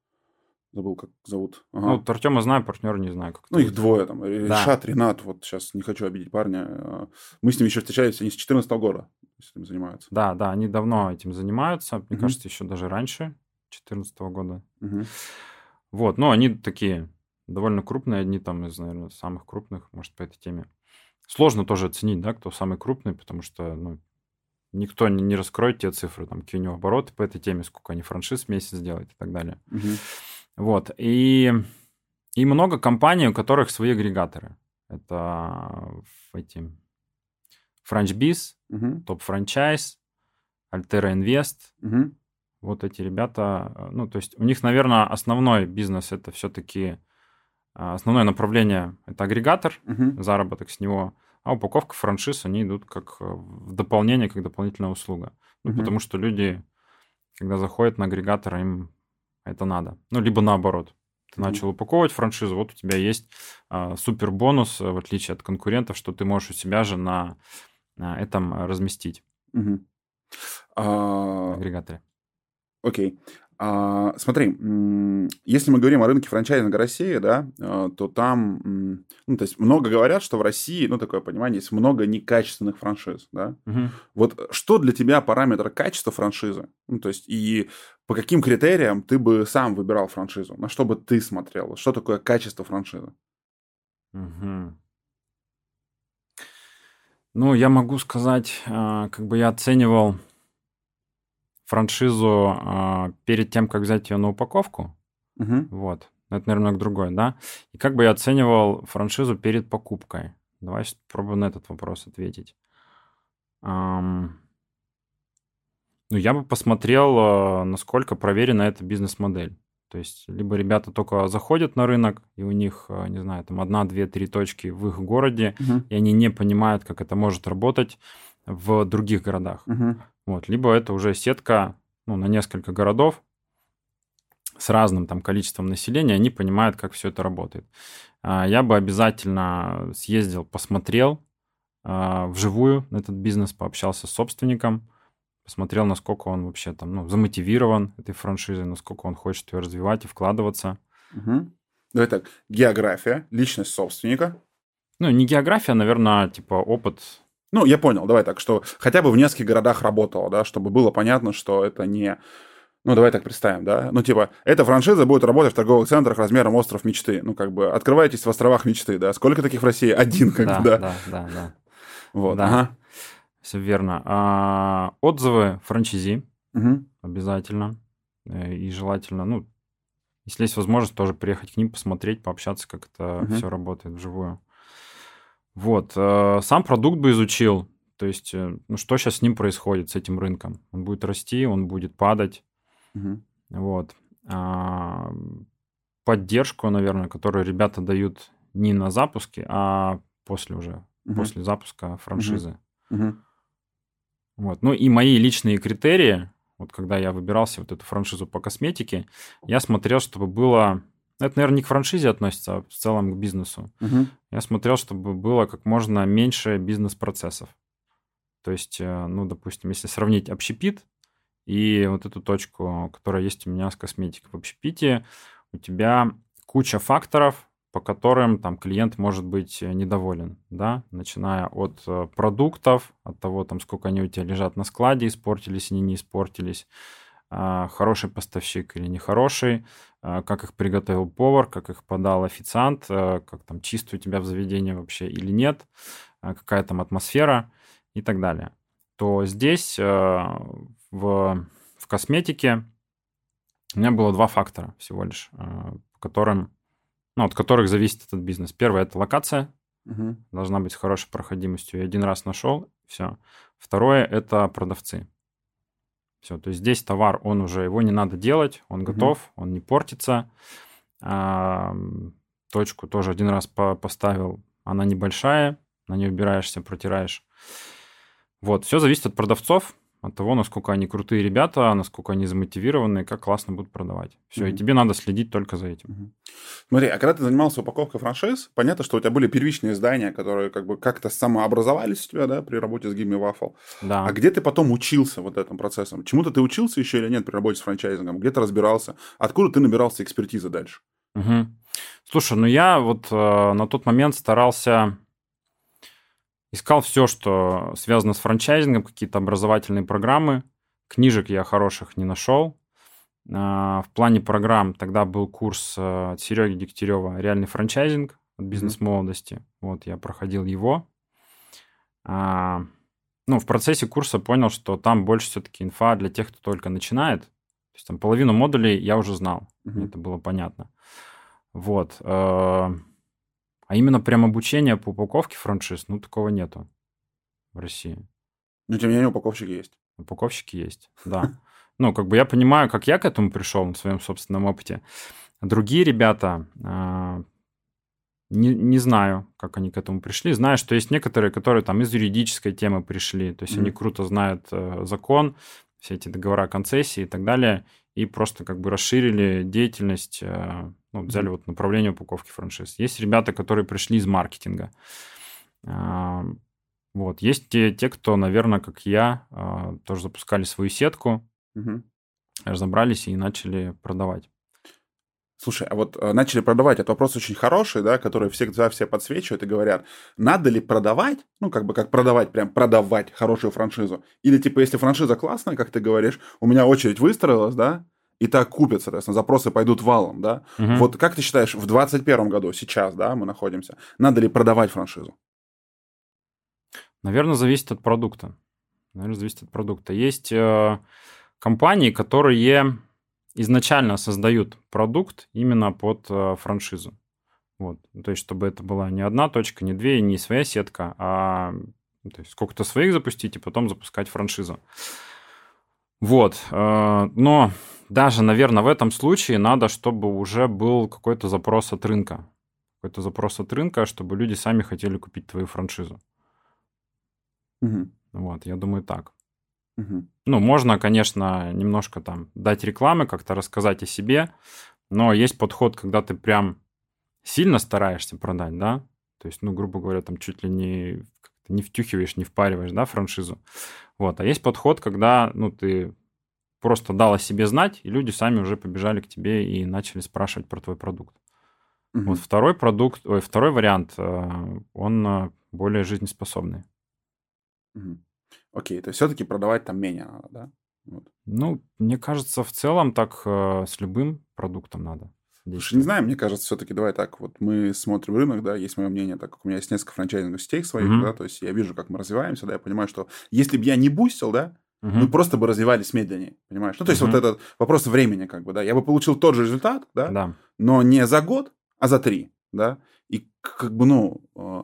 забыл, как зовут. Ага. Ну, вот Артема знаю, партнера не знаю. Как Ну, их двое там. Да. Решат, Ренат, вот сейчас не хочу обидеть парня. э, Мы с ними еще встречались, они с 14 года то есть этим занимаются. Да, да, они давно этим занимаются. Мне Мгм. кажется, еще даже раньше, 2014 года. Мгм. Вот, ну, они такие довольно крупные, одни там из, наверное, самых крупных, может, по этой теме. Сложно тоже оценить, да, кто самый крупный, потому что, ну, никто не, не раскроет те цифры, там, какие у него обороты по этой теме, сколько они франшиз в месяц делают и так далее. Мгм. Вот, и, и много компаний, у которых свои агрегаторы. Это эти FrenchBiz, Мгм. Топ Franchise, Altera Invest, Мгм. вот эти ребята, э, ну, то есть у них, наверное, основной бизнес это все-таки основное направление это агрегатор, Мгм. заработок с него, а упаковка франшиз, они идут как э, в дополнение, как дополнительная услуга. Ну, Мгм. потому что люди, когда заходят на агрегатор, им это надо. Ну, либо наоборот. Ты Мгм. начал упаковывать франшизу, вот у тебя есть а, супер бонус, э, в отличие от конкурентов, что ты можешь у себя же на, на этом э, разместить Мгм. А, агрегаторе. Окей. А, смотри, если мы говорим о рынке франчайзинга России, да, а, то там, ну, то есть много говорят, что в России, ну, такое понимание, есть много некачественных франшиз, да. Мгм. Вот что для тебя параметр качества франшизы? Ну, то есть, и по каким критериям ты бы сам выбирал франшизу? На что бы ты смотрел? Что такое качество франшизы? Мгм. Ну, я могу сказать, а, как бы я оценивал франшизу а, перед тем, как взять ее на упаковку. Мгм. Вот. Это, наверное, другое, да? И как бы я оценивал франшизу перед покупкой? Давай попробуем на этот вопрос ответить. Ам, Ну, я бы посмотрел, э, насколько проверена эта бизнес-модель. То есть, либо ребята только заходят на рынок, и у них, э, не знаю, там одна, две, три точки в их городе, угу. и они не понимают, как это может работать в других городах. Угу. Вот. Либо это уже сетка ну, на несколько городов с разным там количеством населения, они понимают, как все это работает. А, я бы обязательно съездил, посмотрел а, вживую на этот бизнес, пообщался с собственником, посмотрел, насколько он вообще там, ну, замотивирован этой франшизой, насколько он хочет ее развивать и вкладываться. Угу. Давай так, география, личность собственника. Ну, не география, а, наверное, типа опыт. Ну, я понял, давай так, что хотя бы в нескольких городах работало, да, чтобы было понятно, что это не... Ну, давай так представим, да. Ну, типа, эта франшиза будет работать в торговых центрах размером остров мечты. Ну, как бы, открывайтесь в островах мечты, да. Сколько таких в России? Один, как да, бы, да. Да, да, да. Вот, да. ага. Все верно. А, отзывы франчизи угу. обязательно. Э, и желательно, ну, если есть возможность, тоже приехать к ним, посмотреть, пообщаться, как это угу. все работает вживую. Вот. Э, сам продукт бы изучил. То есть, э, ну, что сейчас с ним происходит, с этим рынком? Он будет расти, он будет падать. Угу. Вот. А, поддержку, наверное, которую ребята дают не на запуске, а после уже, угу. после запуска франшизы. Угу. Вот. Ну и мои личные критерии, вот когда я выбирался вот эту франшизу по косметике, я смотрел, чтобы было... Это, наверное, не к франшизе относится, а в целом к бизнесу. Угу. Я смотрел, чтобы было как можно меньше бизнес-процессов. То есть, э, ну, допустим, если сравнить общепит и вот эту точку, которая есть у меня с косметикой в общепите, у тебя куча факторов, по которым там клиент может быть э, недоволен, да, начиная от э, продуктов, от того, там, сколько они у тебя лежат на складе, испортились они, не испортились, хороший поставщик или нехороший, а, как их приготовил повар, как их подал официант, э, как там чисто у тебя в заведении вообще или нет, а, какая там атмосфера и так далее. То здесь в, в косметике у меня было два фактора всего лишь, по которым ну, от которых зависит этот бизнес. Первое это локация, угу. должна быть с хорошей проходимостью. Я один раз нашел, все. Второе это продавцы. Все, то есть здесь товар, он уже, его не надо делать, он угу. готов, он не портится. А, точку тоже один раз по поставил, она небольшая, на нее убираешься, протираешь. Вот, все зависит от продавцов, от того, насколько они крутые ребята, насколько они замотивированы, как классно будут продавать. Все, mm-hmm. и тебе надо следить только за этим. Mm-hmm. Смотри, а когда ты занимался упаковкой франшиз, понятно, что у тебя были первичные здания, которые как бы как-то самообразовались у тебя, да, при работе с Гимми Вафл. Да. А где ты потом учился вот этим процессом? Чему-то ты учился еще или нет при работе с франчайзингом? Где ты разбирался? Откуда ты набирался экспертизы дальше? Угу. Слушай, ну я вот э, на тот момент старался Искал все, что связано с франчайзингом, какие-то образовательные программы. Книжек я хороших не нашел. А, в плане программ тогда был курс э, от Сереги Дегтярева «Реальный франчайзинг» от бизнес-молодости. Вот, я проходил его. А, ну, в процессе курса понял, что там больше все-таки инфа для тех, кто только начинает. То есть там половину модулей я уже знал. Mm-hmm. Это было понятно. Вот. А именно прям обучение по упаковке франшиз, ну, такого нету в России. Но, тем не менее, упаковщики есть. Упаковщики есть, да. Ну, как бы я понимаю, как я к этому пришел на своем собственном опыте. Другие ребята, а, не, не знаю, как они к этому пришли. Знаю, что есть некоторые, которые там из юридической темы пришли. То есть mm-hmm. они круто знают э, закон, все эти договора концессии и так далее, и просто как бы расширили деятельность э, ну, взяли вот направление упаковки франшиз. Есть ребята, которые пришли из маркетинга. А, вот. Есть те, те, кто, наверное, как я, а, тоже запускали свою сетку, угу. разобрались и начали продавать. Слушай, а вот э, начали продавать, это вопрос очень хороший, да, который всегда все подсвечивают и говорят, надо ли продавать, ну, как бы как продавать, прям продавать хорошую франшизу, или типа, если франшиза классная, как ты говоришь, у меня очередь выстроилась, да, и так купят, соответственно, запросы пойдут валом, да. Угу. Вот как ты считаешь, в 2021 году, сейчас, да, мы находимся, надо ли продавать франшизу? Наверное, зависит от продукта. Наверное, зависит от продукта. Есть э, компании, которые изначально создают продукт именно под э, франшизу. Вот. То есть, чтобы это была не одна точка, не две, не своя сетка, а то есть сколько-то своих запустить и потом запускать франшизу. Вот. Э, но даже, наверное, в этом случае надо, чтобы уже был какой-то запрос от рынка. Какой-то запрос от рынка, чтобы люди сами хотели купить твою франшизу. Мгм. Вот, я думаю, так. Ну, можно, конечно, немножко там дать рекламы, как-то рассказать о себе, но есть подход, когда ты прям сильно стараешься продать, да, то есть, ну, грубо говоря, там чуть ли не, не втюхиваешь, не впариваешь, да, франшизу. Вот, а есть подход, когда, ну, ты просто дал о себе знать, и люди сами уже побежали к тебе и начали спрашивать про твой продукт. Мгм. Вот второй продукт, ой, второй вариант, э, он э, более жизнеспособный. Мгм. Окей, то есть все-таки продавать там менее надо, да? Вот. Ну, мне кажется, в целом так э, с любым продуктом надо Слушай, не знаю, мне кажется, все-таки давай так, вот мы смотрим рынок, да, есть мое мнение, так как у меня есть несколько франчайзинговых сетей своих, Мгм. да, то есть я вижу, как мы развиваемся, да, я понимаю, что если бы я не бустил, да, мы Мгм. просто бы развивались медленнее, понимаешь? Ну, то есть Мгм. вот этот вопрос времени, как бы, да, я бы получил тот же результат, да, Да. но не за год, а за три, да, и как бы, ну, э,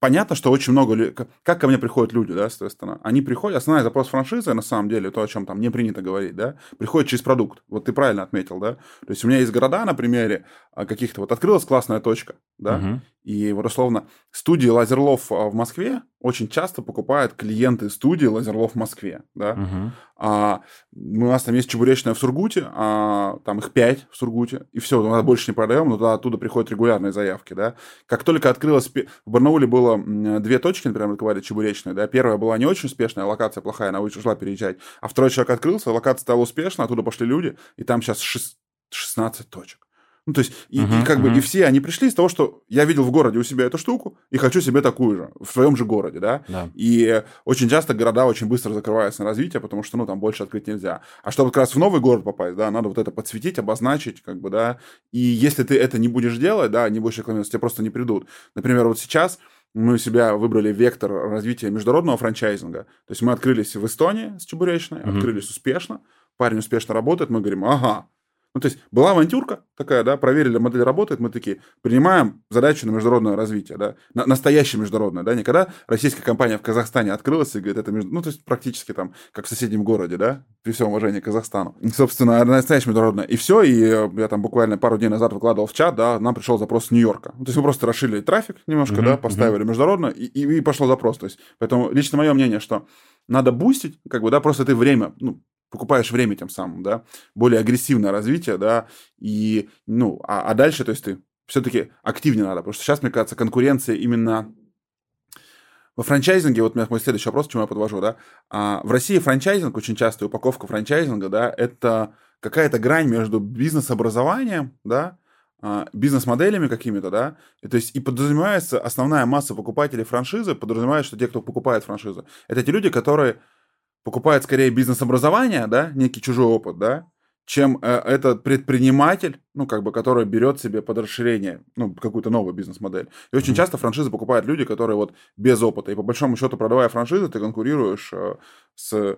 понятно, что очень много... Как ко мне приходят люди, да, соответственно? Они приходят... Основной запрос франшизы, на самом деле, то, о чем там не принято говорить, да, приходит через продукт. Вот ты правильно отметил, да? То есть у меня есть города, на примере а, каких-то... Вот открылась классная точка, да, Мгм. и вот условно студии Лазерлов а, в Москве очень часто покупают клиенты студии Лазерлов в Москве, да. Мгм. А, у нас там есть чебуречная в Сургуте, а, там их пять в Сургуте, и все, мы больше не продаем, но туда, оттуда приходят регулярные заявки, да. Как только открылась... пе- В Барнауле было две точки, например, открывали чебуречные, да. Первая была не очень успешная, локация плохая, она ушла переезжать. А второй человек открылся, локация стала успешной, оттуда пошли люди, и там сейчас 16 точек. Ну, то есть, и, и Мгм, как бы, и все они пришли из того, что я видел в городе у себя эту штуку, и хочу себе такую же, в своем же городе, да. Да. И очень часто города очень быстро закрываются на развитие, потому что, ну, там больше открыть нельзя. А чтобы как раз в новый город попасть, да, надо вот это подсветить, обозначить, как бы, да. И если ты это не будешь делать, да, не будешь рекламировать, тебе просто не придут. Например, вот сейчас мы у себя выбрали вектор развития международного франчайзинга. То есть мы открылись в Эстонии с чебуречной, Мгм. открылись успешно, парень успешно работает, мы говорим, ага. Ну, то есть была авантюрка такая, да, проверили, модель работает, мы такие, принимаем задачу на международное развитие, да, на, настоящее международное, да, не когда российская компания в Казахстане открылась и говорит, это, между... ну, то есть практически там, как в соседнем городе, да, при всем уважении к Казахстану. И, собственно, настоящее международное. И все, и э, я там буквально пару дней назад выкладывал в чат, да, нам пришел запрос с Нью-Йорка. Ну, то есть мы просто расширили трафик немножко, Мгм, да, поставили международно, и, и, и пошел запрос. То есть, поэтому лично мое мнение, что надо бустить, как бы, да, просто ты время, ну, покупаешь время тем самым, да, более агрессивное развитие, да, и, ну, а, а дальше, то есть ты все-таки активнее надо, потому что сейчас, мне кажется, конкуренция именно во франчайзинге, вот меня мой следующий вопрос, к чему я подвожу, да, а, в России франчайзинг, очень часто упаковка франчайзинга, да, это какая-то грань между бизнес-образованием, да, а, бизнес-моделями какими-то, да, и, то есть и подразумевается основная масса покупателей франшизы, подразумевает, что те, кто покупает франшизу, это те люди, которые покупают скорее бизнес-образование, да, некий чужой опыт, да, чем э, этот предприниматель, ну, как бы, который берет себе под расширение, ну, какую-то новую бизнес-модель. И очень Мгм. часто франшизы покупают люди, которые вот без опыта. И по большому счету, продавая франшизы, ты конкурируешь э, с,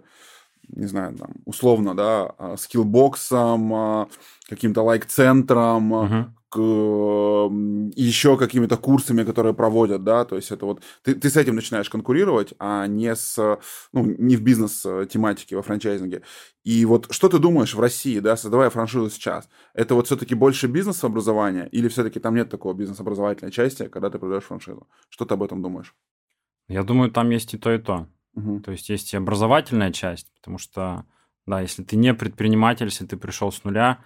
не знаю, там, условно, да, э, скиллбоксом, э, каким-то лайк-центром, Мгм. к, еще какими-то курсами, которые проводят, да, то есть это вот ты, ты с этим начинаешь конкурировать, а не с, ну, не в бизнес-тематике во франчайзинге. И вот что ты думаешь в России, да, создавая франшизу сейчас? Это вот все-таки больше бизнес-образования или все-таки там нет такого бизнес-образовательной части, когда ты продаешь франшизу? Что ты об этом думаешь? Я думаю, там есть и то, и то. То есть есть и образовательная часть, потому что, да, если ты не предприниматель, если ты пришел с нуля,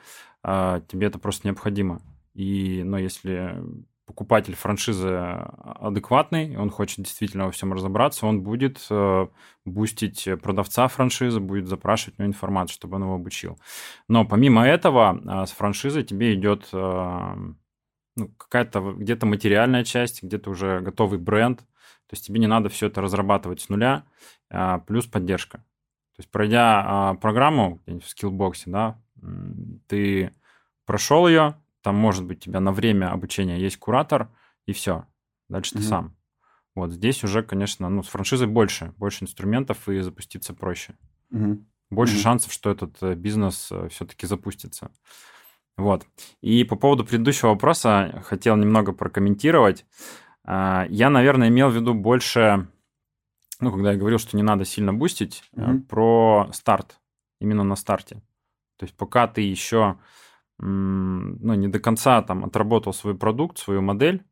а, тебе это просто необходимо. И, но если покупатель франшизы адекватный, он хочет действительно во всем разобраться, он будет э, бустить продавца франшизы, будет запрашивать у него информацию, чтобы он его обучил. Но помимо этого, а, с франшизой тебе идет э, ну, какая-то где-то материальная часть, где-то уже готовый бренд. То есть тебе не надо все это разрабатывать с нуля, а, плюс поддержка. То есть пройдя а, программу в скиллбоксе, да, ты прошел ее, там может быть у тебя на время обучения есть куратор, и все. Дальше ты Мгм. сам. Вот здесь уже, конечно, ну, с франшизой больше, больше инструментов, и запуститься проще. Мгм. Больше Мгм. шансов, что этот э, бизнес все-таки запустится. Вот. И по поводу предыдущего вопроса хотел немного прокомментировать. А, Я, наверное, имел в виду больше, ну, когда я говорил, что не надо сильно бустить, Мгм. про старт. именно на старте. То есть пока ты еще ну, не до конца там отработал свой продукт, свою модель,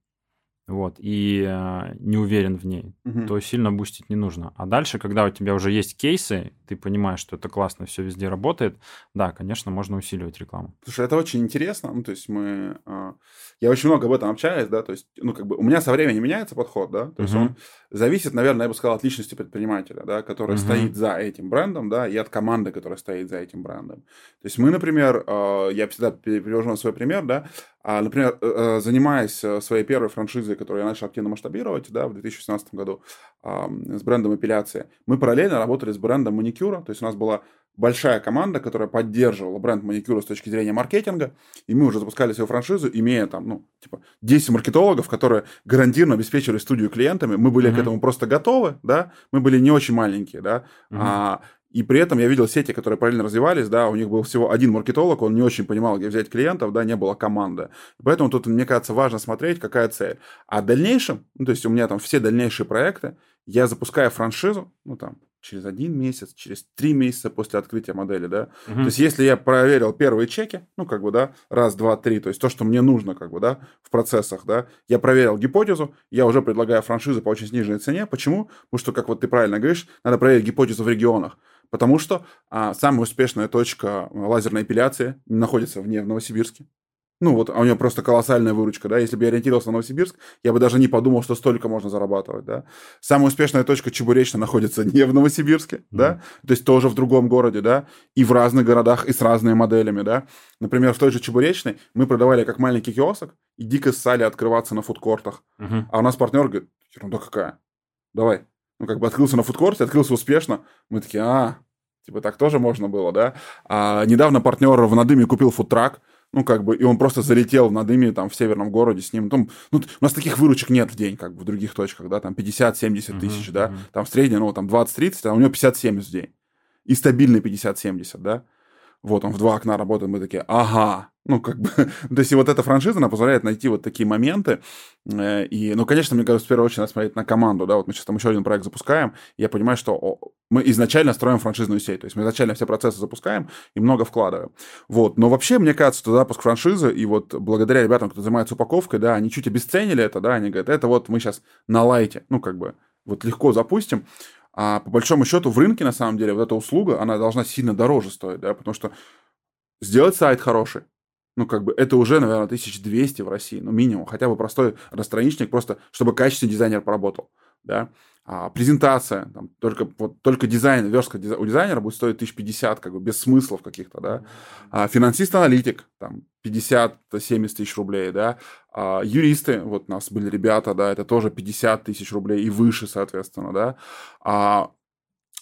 вот, и э, не уверен в ней, угу. то сильно бустить не нужно. А дальше, когда у тебя уже есть кейсы, ты понимаешь, что это классно, все везде работает, да, конечно, можно усиливать рекламу. Слушай, это очень интересно. Ну, то есть мы... Э, я очень много об этом общаюсь, да, то есть, ну, как бы у меня со временем меняется подход, да, то есть угу. он зависит, наверное, я бы сказал, от личности предпринимателя, да, который угу. стоит за этим брендом, да, и от команды, которая стоит за этим брендом. То есть мы, например, э, я всегда привожу на свой пример, да, а, например, э, э, занимаясь э, своей первой франшизой, которую я начал активно масштабировать да, в 2016 году с брендом эпиляции, мы параллельно работали с брендом маникюра. То есть у нас была большая команда, которая поддерживала бренд маникюра с точки зрения маркетинга, и мы уже запускали свою франшизу, имея там, ну, типа, 10 маркетологов, которые гарантированно обеспечивали студию клиентами. Мы были mm-hmm. к этому просто готовы, да, мы были не очень маленькие, да, mm-hmm. а, и при этом я видел сети, которые параллельно развивались, да, у них был всего один маркетолог, он не очень понимал, где взять клиентов, да, не было команды. Поэтому тут, мне кажется, важно смотреть, какая цель. А в дальнейшем, ну, то есть у меня там все дальнейшие проекты, я запускаю франшизу, ну, там, через один месяц, через три месяца после открытия модели, да. Угу. То есть, если я проверил первые чеки, ну, как бы, да, раз, два, три, то есть то, что мне нужно, как бы, да, в процессах, да, я проверил гипотезу, я уже предлагаю франшизу по очень сниженной цене. Почему? Потому что, как вот ты правильно говоришь, надо проверить гипотезу в регионах. Потому что а, самая успешная точка лазерной эпиляции находится вне в Новосибирске. Ну, вот а у нее просто колоссальная выручка, да. Если бы я ориентировался на Новосибирск, я бы даже не подумал, что столько можно зарабатывать, да. Самая успешная точка Чебуречна находится не в Новосибирске, mm-hmm. да, то есть тоже в другом городе, да, и в разных городах, и с разными моделями, да. Например, в той же Чебуречной мы продавали как маленький киосок и дико ссали открываться на фудкортах. Mm-hmm. А у нас партнер говорит, ерунда какая, давай. Ну, как бы открылся на фудкорте, открылся успешно. Мы такие, а, Типа так тоже можно было, да? А недавно партнер в Надыме купил фудтрак, ну, как бы, и он просто залетел в Надыме, там, в северном городе с ним. Там, ну, у нас таких выручек нет в день, как в других точках, да, там 50-70 тысяч, uh-huh, да, uh-huh. там в среднем, ну, там 20-30, а у него 50-70 в день. И стабильный 50-70, да. Вот, он в два окна работает, мы такие, ага, ну, как бы, то есть и вот эта франшиза, она позволяет найти вот такие моменты. Э, и, ну, конечно, мне кажется, в первую очередь надо смотреть на команду, да, вот мы сейчас там еще один проект запускаем, и я понимаю, что мы изначально строим франшизную сеть, то есть мы изначально все процессы запускаем и много вкладываем. Вот, но вообще, мне кажется, что запуск франшизы, и вот благодаря ребятам, кто занимается упаковкой, да, они чуть обесценили это, да, они говорят, это вот мы сейчас на лайте, ну, как бы, вот легко запустим, а по большому счету в рынке, на самом деле, вот эта услуга, она должна сильно дороже стоить, да, потому что сделать сайт хороший, ну, как бы, это уже, наверное, 1200 в России, ну, минимум. Хотя бы простой расстраничник, просто чтобы качественный дизайнер поработал, да. А, презентация, там, только, вот, только дизайн, верстка у дизайнера будет стоить 1050, как бы, без смыслов каких-то, да. А, финансист-аналитик, там, 50-70 тысяч рублей, да. А, юристы, вот у нас были ребята, да, это тоже 50 тысяч рублей и выше, соответственно, да. А,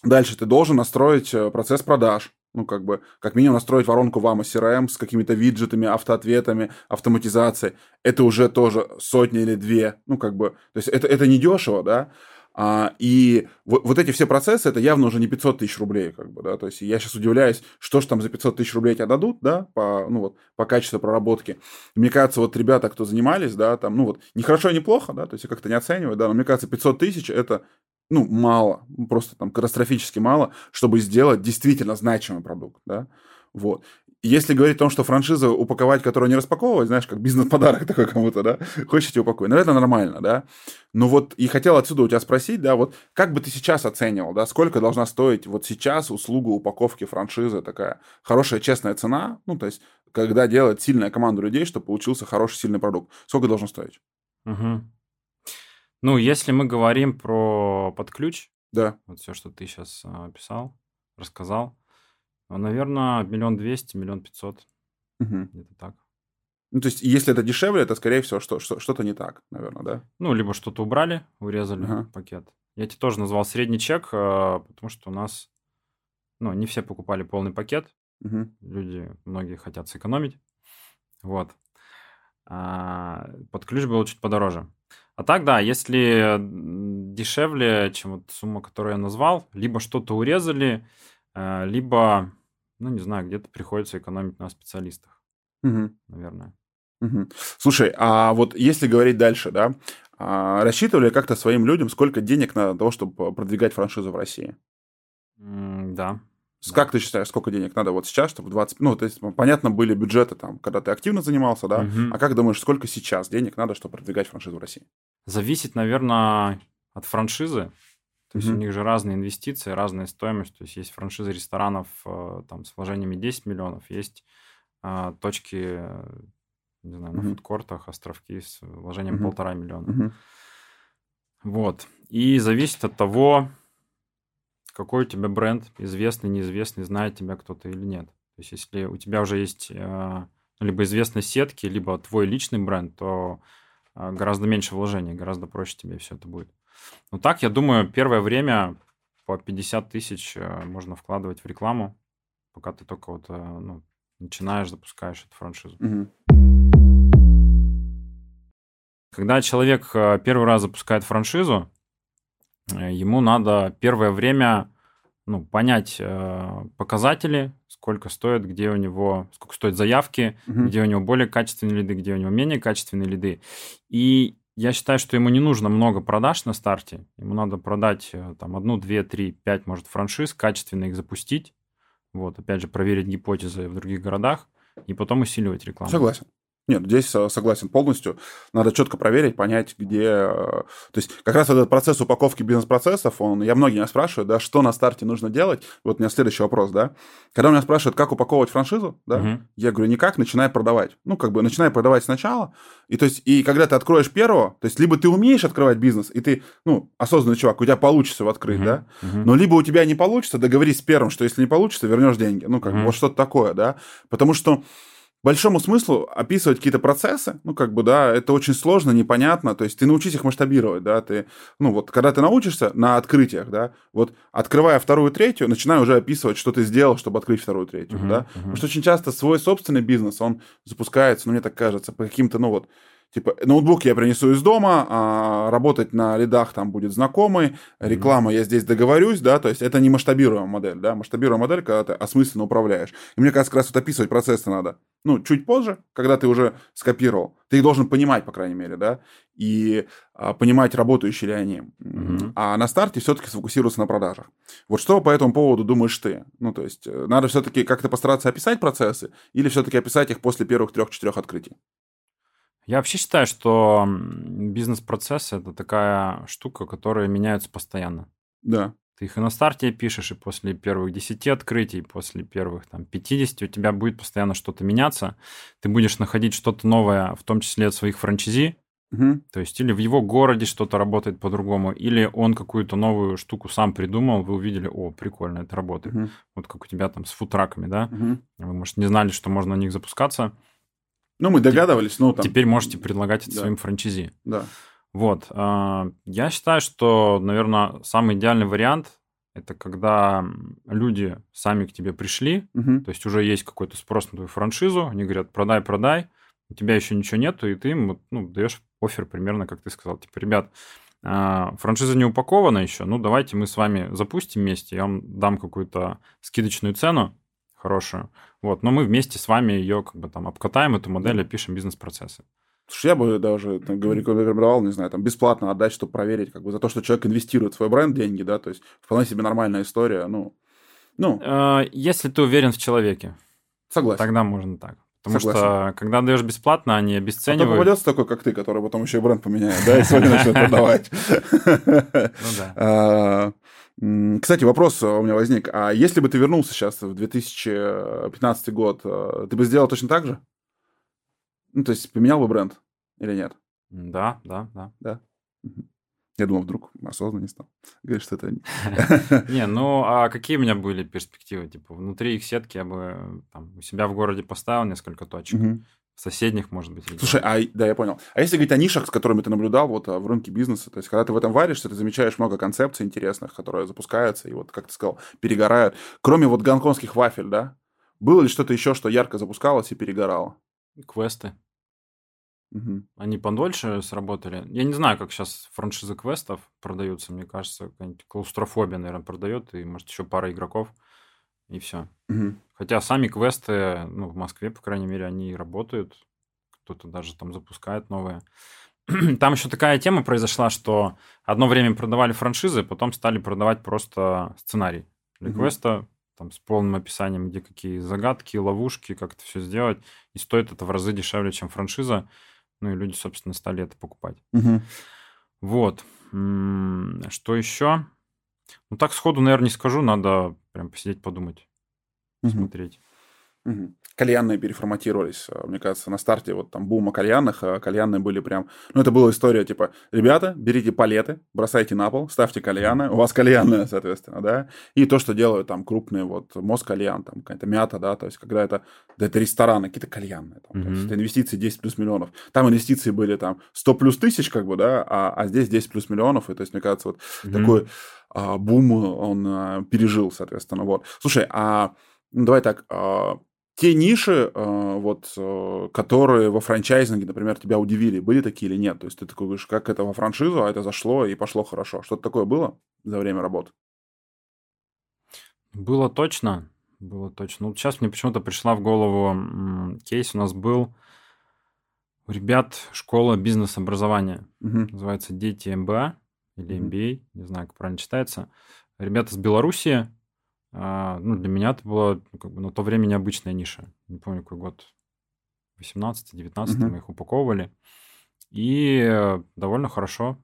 дальше ты должен настроить э, процесс продаж, ну, как бы, как минимум настроить воронку вам CRM с какими-то виджетами, автоответами, автоматизацией. Это уже тоже сотни или две. Ну, как бы, то есть это, это не дешево, да. А, и вот, вот эти все процессы, это явно уже не 500 тысяч рублей, как бы, да, то есть я сейчас удивляюсь, что же там за 500 тысяч рублей тебе дадут, да, по, ну вот, по качеству проработки. Мне кажется, вот ребята, кто занимались, да, там, ну вот, не хорошо, не плохо, да, то есть я как-то не оцениваю, да, но мне кажется, 500 тысяч это ну, мало, просто там катастрофически мало, чтобы сделать действительно значимый продукт, да, вот. Если говорить о том, что франшиза упаковать, которую не распаковывать, знаешь, как бизнес-подарок такой кому-то, да, хочете упаковать, ну, это нормально, да, но вот и хотел отсюда у тебя спросить, да, вот как бы ты сейчас оценивал, да, сколько должна стоить вот сейчас услуга упаковки франшизы, такая хорошая, честная цена, ну, то есть, когда делает сильная команда людей, чтобы получился хороший, сильный продукт, сколько должно стоить? Угу. Ну, если мы говорим про подключ, Да. вот все, что ты сейчас описал, рассказал, ну, наверное, миллион двести, миллион пятьсот, где-то так. Ну, то есть, если это дешевле, это, скорее всего, что, что, что-то не так, наверное, да? Ну, либо что-то убрали, урезали Ага. пакет. Я тебе тоже назвал средний чек, а, потому что у нас, ну, не все покупали полный пакет, Мгм. люди, многие хотят сэкономить, вот. А, под ключ было чуть подороже. А так, да, если дешевле, чем вот сумма, которую я назвал, либо что-то урезали, э, либо, ну, не знаю, где-то приходится экономить на специалистах, Угу. наверное. Угу. Слушай, а вот если говорить дальше, да, а рассчитывали как-то своим людям, сколько денег на того, чтобы продвигать франшизу в России? Да, Да. Как ты считаешь, сколько денег надо вот сейчас, чтобы 20... Ну, то есть, понятно, были бюджеты там, когда ты активно занимался, да? Угу. А как думаешь, сколько сейчас денег надо, чтобы продвигать франшизу в России? Зависит, наверное, от франшизы. То есть mm у них же разные инвестиции, разная стоимость. То есть есть франшизы ресторанов э, там, с вложениями 10 миллионов, есть а, точки, не знаю, mm на фудкортах, островки с вложением полтора миллиона. mm Вот. И зависит от того, какой у тебя бренд, известный, неизвестный, знает тебя кто-то или нет. То есть если у тебя уже есть э, либо известные сетки, либо твой личный бренд, то э, гораздо меньше вложений, гораздо проще тебе все это будет. Ну так, я думаю, первое время по 50 тысяч э, можно вкладывать в рекламу, пока ты только вот ну, начинаешь, запускаешь эту франшизу. Угу. Когда человек первый раз запускает франшизу, Э, ему надо первое время ну, понять э, показатели, сколько стоит, где у него, сколько стоят заявки, угу. где у него более качественные лиды, где у него менее качественные лиды. И я считаю, что ему не нужно много продаж на старте. Ему надо продать э, там одну, две, три, пять, может, франшиз, качественно их запустить. Вот, опять же, проверить гипотезы в других городах и потом усиливать рекламу. Согласен. Нет, здесь согласен полностью. Надо четко проверить, понять, где... Э, то есть как раз этот процесс упаковки бизнес-процессов, он... я многие меня спрашивают, да, что на старте нужно делать. Вот у меня следующий вопрос, да. Когда меня спрашивают, как упаковывать франшизу, да, угу. я говорю, никак, начинай продавать. Ну, как бы начинай продавать сначала. И то есть, и когда ты откроешь первого, то есть либо ты умеешь открывать бизнес, и ты, ну, осознанный чувак, у тебя получится его открыть, угу. да, угу. но либо у тебя не получится, договорись с первым, что если не получится, вернешь деньги. Ну, как угу. бы вот что-то такое, да. Потому что большому смыслу описывать какие-то процессы, ну, как бы, да, это очень сложно, непонятно, то есть ты научись их масштабировать, да, ты, ну, вот, когда ты научишься на открытиях, да, вот, открывая вторую, третью, начинай уже описывать, что ты сделал, чтобы открыть вторую, третью, uh-huh, да, uh-huh. потому что очень часто свой собственный бизнес, он запускается, ну, мне так кажется, по каким-то, ну, вот, Типа, ноутбук я принесу из дома, а работать на лидах там будет знакомый, реклама mm-hmm. я здесь договорюсь, да, то есть это не масштабируемая модель, да, масштабируемая модель, когда ты осмысленно управляешь. И мне кажется, как раз вот описывать процессы надо, ну, чуть позже, когда ты уже скопировал. Ты их должен понимать, по крайней мере, да, и а, понимать, работающие ли они. Mm-hmm. А на старте все-таки сфокусироваться на продажах. Вот что по этому поводу думаешь ты? Ну, то есть, э, надо все-таки как-то постараться описать процессы или все-таки описать их после первых трех-четырех открытий? Я вообще считаю, что бизнес-процессы это такая штука, которая меняется постоянно. Да. Ты их и на старте пишешь, и после первых 10 открытий, после первых там 50 у тебя будет постоянно что-то меняться. Ты будешь находить что-то новое, в том числе от своих франчайзи. Угу. То есть или в его городе что-то работает по-другому, или он какую-то новую штуку сам придумал, вы увидели, о, прикольно, это работает. Угу. Вот как у тебя там с футраками, да? Угу. Вы, может, не знали, что можно на них запускаться. Ну, мы догадывались, но там... Теперь можете предлагать это да. своим франчайзи. Да. Вот. А, я считаю, что, наверное, самый идеальный вариант это когда люди сами к тебе пришли, угу. то есть уже есть какой-то спрос на твою франшизу, они говорят, продай, продай, у тебя еще ничего нету, и ты им ну, даешь офер примерно, как ты сказал. Типа, ребят, а, франшиза не упакована еще, ну давайте мы с вами запустим вместе, я вам дам какую-то скидочную цену, хорошую. Вот, но мы вместе с вами ее как бы там обкатаем, эту модель, опишем бизнес-процессы. Слушай, я бы даже, там, рекомендовал, не знаю, там, бесплатно отдать, чтобы проверить, как бы, за то, что человек инвестирует в свой бренд деньги, да, то есть вполне себе нормальная история, ну, ну. Э, если ты уверен в человеке. Согласен. Тогда можно так. Потому Согласен. что, когда даешь бесплатно, они обесценивают. А то попадется такой, как ты, который потом еще и бренд поменяет, да, и сегодня начнет продавать. Ну да. А, кстати, вопрос у меня возник. А если бы ты вернулся сейчас в 2015 год, э, ты бы сделал точно так же? Ну, то есть поменял бы бренд или нет? Да, да, да. Да? Я думал, вдруг осознанно не стал. Говоришь, что это... Не, ну, а какие у меня были перспективы? Типа, внутри их сетки я бы там, у себя в городе поставил несколько точек соседних, может быть. Слушай, а, да, я понял. А если говорить о нишах, с которыми ты наблюдал вот а, в рынке бизнеса, то есть когда ты в этом варишься, ты замечаешь много концепций интересных, которые запускаются и вот, как ты сказал, перегорают. Кроме вот гонконгских вафель, да? Было ли что-то еще, что ярко запускалось и перегорало? Квесты. Угу. Они подольше сработали. Я не знаю, как сейчас франшизы квестов продаются. Мне кажется, какая-нибудь клаустрофобия, наверное, продает, и, может, еще пара игроков и все. Угу. Хотя сами квесты, ну, в Москве, по крайней мере, они работают. Кто-то даже там запускает новые. Там еще такая тема произошла, что одно время продавали франшизы, потом стали продавать просто сценарий для угу. квеста. там с полным описанием, где какие загадки, ловушки, как это все сделать. И стоит это в разы дешевле, чем франшиза. Ну и люди, собственно, стали это покупать. Угу. Вот. Что еще? Ну так сходу, наверное, не скажу, надо прям посидеть, подумать, угу. смотреть. Угу. Кальянные переформатировались. А, мне кажется, на старте вот там бума кальянных, а кальянные были прям... Ну, это была история типа, ребята, берите палеты, бросайте на пол, ставьте кальяны, у вас кальянная, соответственно, да, и то, что делают там крупные вот мост кальян, там какая-то мята, да, то есть когда это, да, это рестораны, какие-то кальянные, там, mm-hmm. то есть это инвестиции 10 плюс миллионов. Там инвестиции были там 100 плюс тысяч, как бы, да, а, а здесь 10 плюс миллионов, и то есть, мне кажется, вот mm-hmm. такой а, бум он а, пережил, соответственно, вот. Слушай, а ну, давай так, а, те ниши, э, вот, э, которые во франчайзинге, например, тебя удивили, были такие или нет? То есть ты такой говоришь, как это во франшизу, а это зашло и пошло хорошо. Что-то такое было за время работы? Было точно. Было точно. Вот сейчас мне почему-то пришла в голову кейс. У нас был у ребят школа бизнес-образования. Угу. Называется «Дети МБА» или MBA, угу. не знаю, как правильно читается. Ребята с Белоруссии, а, ну, для меня это было ну, как бы на то время необычная ниша. Не помню, какой год. 18-19 mm-hmm. мы их упаковывали. И довольно хорошо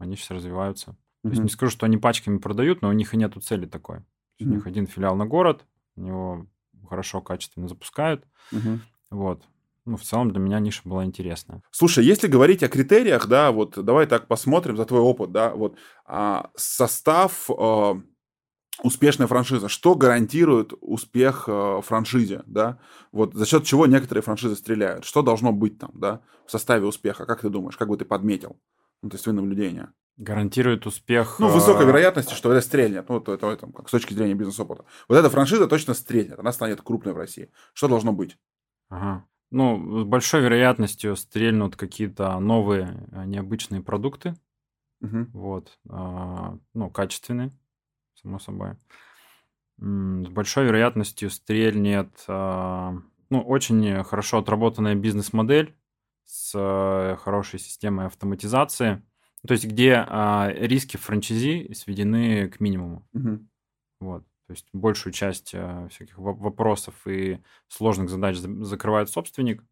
они сейчас развиваются. Mm-hmm. То есть не скажу, что они пачками продают, но у них и нету цели такой. Mm-hmm. У них один филиал на город, у него хорошо, качественно запускают. Mm-hmm. Вот. Ну, в целом для меня ниша была интересная. Слушай, если говорить о критериях, да, вот давай так посмотрим за твой опыт, да, вот а, состав а, успешная франшиза. Что гарантирует успех э, франшизе, да? Вот за счет чего некоторые франшизы стреляют? Что должно быть там, да, в составе успеха? Как ты думаешь? Как бы ты подметил? Ну, то есть твои наблюдения. Гарантирует успех... Ну, высокой э, вероятности, что это стрельнет. Ну, это, это, это как, с точки зрения бизнес-опыта. Вот эта франшиза точно стрельнет. Она станет крупной в России. Что должно быть? Ага. Ну, с большой вероятностью стрельнут какие-то новые э, необычные продукты. Угу. Вот. Ну, качественные само собой. С большой вероятностью стрельнет а, ну, очень хорошо отработанная бизнес-модель с э, хорошей системой автоматизации, то есть где а, риски франчайзи сведены к минимуму. Угу. Вот. То есть большую часть а, всяких вопросов и сложных задач закрывает собственник,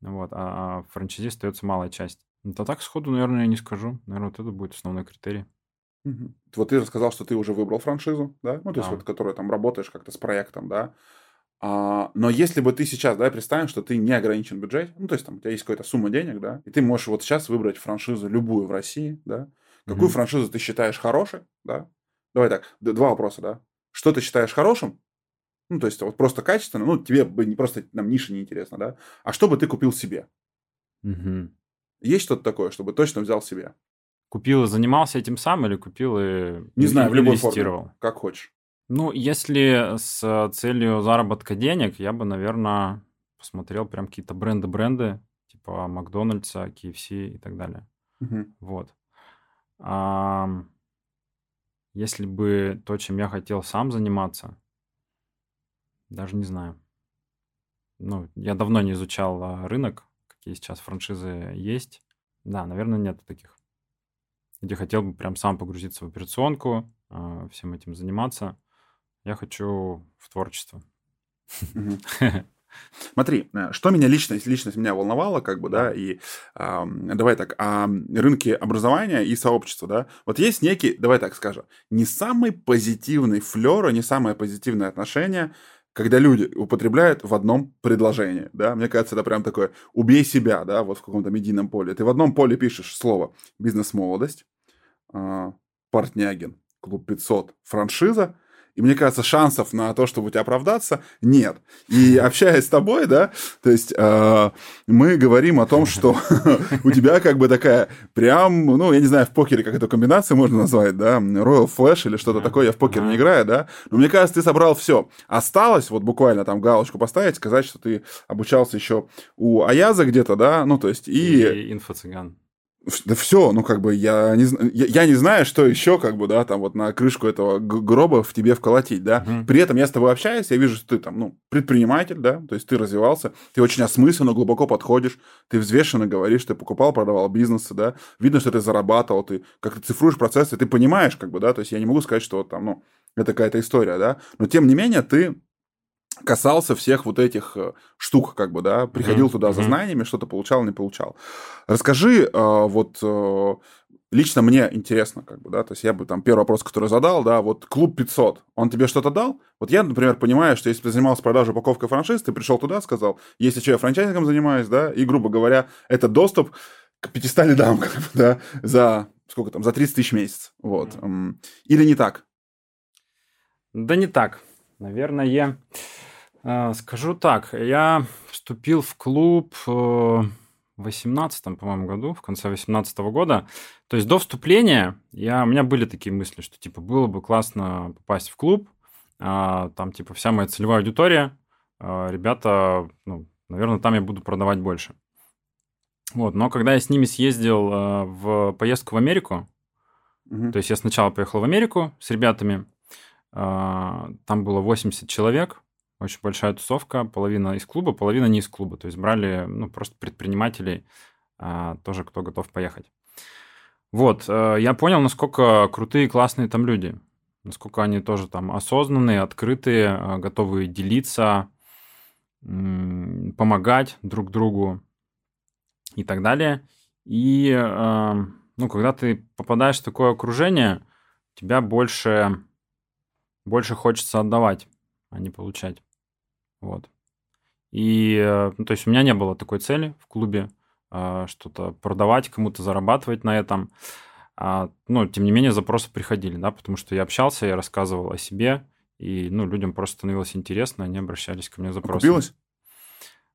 вот, а франчайзи остается малая часть. Это так сходу, наверное, я не скажу. Наверное, вот это будет основной критерий. Угу. Вот ты рассказал, что ты уже выбрал франшизу, да, ну, то есть, да. вот, которая там работаешь как-то с проектом, да. А, но если бы ты сейчас, да, представим, что ты не ограничен бюджет, ну, то есть, там, у тебя есть какая-то сумма денег, да, и ты можешь вот сейчас выбрать франшизу любую в России, да, какую угу. франшизу ты считаешь хорошей, да, давай так, два вопроса, да, что ты считаешь хорошим, ну, то есть, вот просто качественно, ну, тебе бы не просто нам ниша не интересна, да, а что бы ты купил себе? Угу. Есть что-то такое, чтобы точно взял себе? Купил и занимался этим сам или купил и Не знаю, в любой форме, как хочешь. Ну, если с целью заработка денег, я бы, наверное, посмотрел прям какие-то бренды-бренды, типа Макдональдса, KFC и так далее. Угу. Вот. А, если бы то, чем я хотел сам заниматься, даже не знаю. Ну, я давно не изучал а, рынок, какие сейчас франшизы есть. Да, наверное, нет таких где хотел бы прям сам погрузиться в операционку, а, всем этим заниматься. Я хочу в творчество. Смотри, э, что меня личность, личность меня волновала, как бы, да, и э, давай так, о рынке образования и сообщества, да, вот есть некий, давай так скажем, не самый позитивный флер, не самое позитивное отношение, когда люди употребляют в одном предложении, да, мне кажется, это прям такое «убей себя», да, вот в каком-то медийном поле. Ты в одном поле пишешь слово «бизнес-молодость», а, Портнягин, клуб 500, франшиза, и мне кажется, шансов на то, чтобы у тебя оправдаться, нет. И общаясь с тобой, да, то есть э, мы говорим о том, что у тебя как бы такая прям, ну, я не знаю, в покере как эту комбинацию можно назвать, да, Royal Flash или что-то такое, я в покер не играю, да, но мне кажется, ты собрал все. Осталось вот буквально там галочку поставить, сказать, что ты обучался еще у Аяза где-то, да, ну, то есть и... И инфо-цыган. Да все, ну как бы я не, я, я не знаю, что еще как бы, да, там вот на крышку этого гроба в тебе вколотить, да. Угу. При этом я с тобой общаюсь, я вижу, что ты там, ну, предприниматель, да, то есть ты развивался, ты очень осмысленно, глубоко подходишь, ты взвешенно говоришь, ты покупал, продавал бизнесы, да, видно, что ты зарабатывал, ты как-то цифруешь процессы, ты понимаешь, как бы, да, то есть я не могу сказать, что вот там, ну, это какая-то история, да, но тем не менее ты касался всех вот этих э, штук, как бы, да, приходил mm-hmm. туда за знаниями, что-то получал, не получал. Расскажи, э, вот э, лично мне интересно, как бы, да, то есть я бы там первый вопрос, который задал, да, вот клуб 500, он тебе что-то дал? Вот я, например, понимаю, что если ты занимался продажей упаковкой франшиз, ты пришел туда, сказал, если что, я франчайзингом занимаюсь, да, и, грубо говоря, это доступ к 500 лидам, как бы, да, за сколько там, за 30 тысяч в месяц, вот. Mm-hmm. Или не так? Да не так. Наверное, скажу так, я вступил в клуб э, 18 по-моему, году, в конце 18 года. То есть до вступления я, у меня были такие мысли, что, типа, было бы классно попасть в клуб, а, там, типа, вся моя целевая аудитория, а, ребята, ну, наверное, там я буду продавать больше. Вот, но когда я с ними съездил а, в поездку в Америку, угу. то есть я сначала поехал в Америку с ребятами, а, там было 80 человек, очень большая тусовка, половина из клуба, половина не из клуба. То есть брали ну, просто предпринимателей, а, тоже кто готов поехать. Вот, а, я понял, насколько крутые, классные там люди. Насколько они тоже там осознанные, открытые, а, готовы делиться, помогать друг другу и так далее. И а, ну, когда ты попадаешь в такое окружение, тебя больше, больше хочется отдавать а не получать. Вот. И, э, ну, то есть у меня не было такой цели в клубе а, что-то продавать, кому-то зарабатывать на этом. А, ну, тем не менее, запросы приходили, да, потому что я общался, я рассказывал о себе, и, ну, людям просто становилось интересно, они обращались ко мне с запросами. Купилось?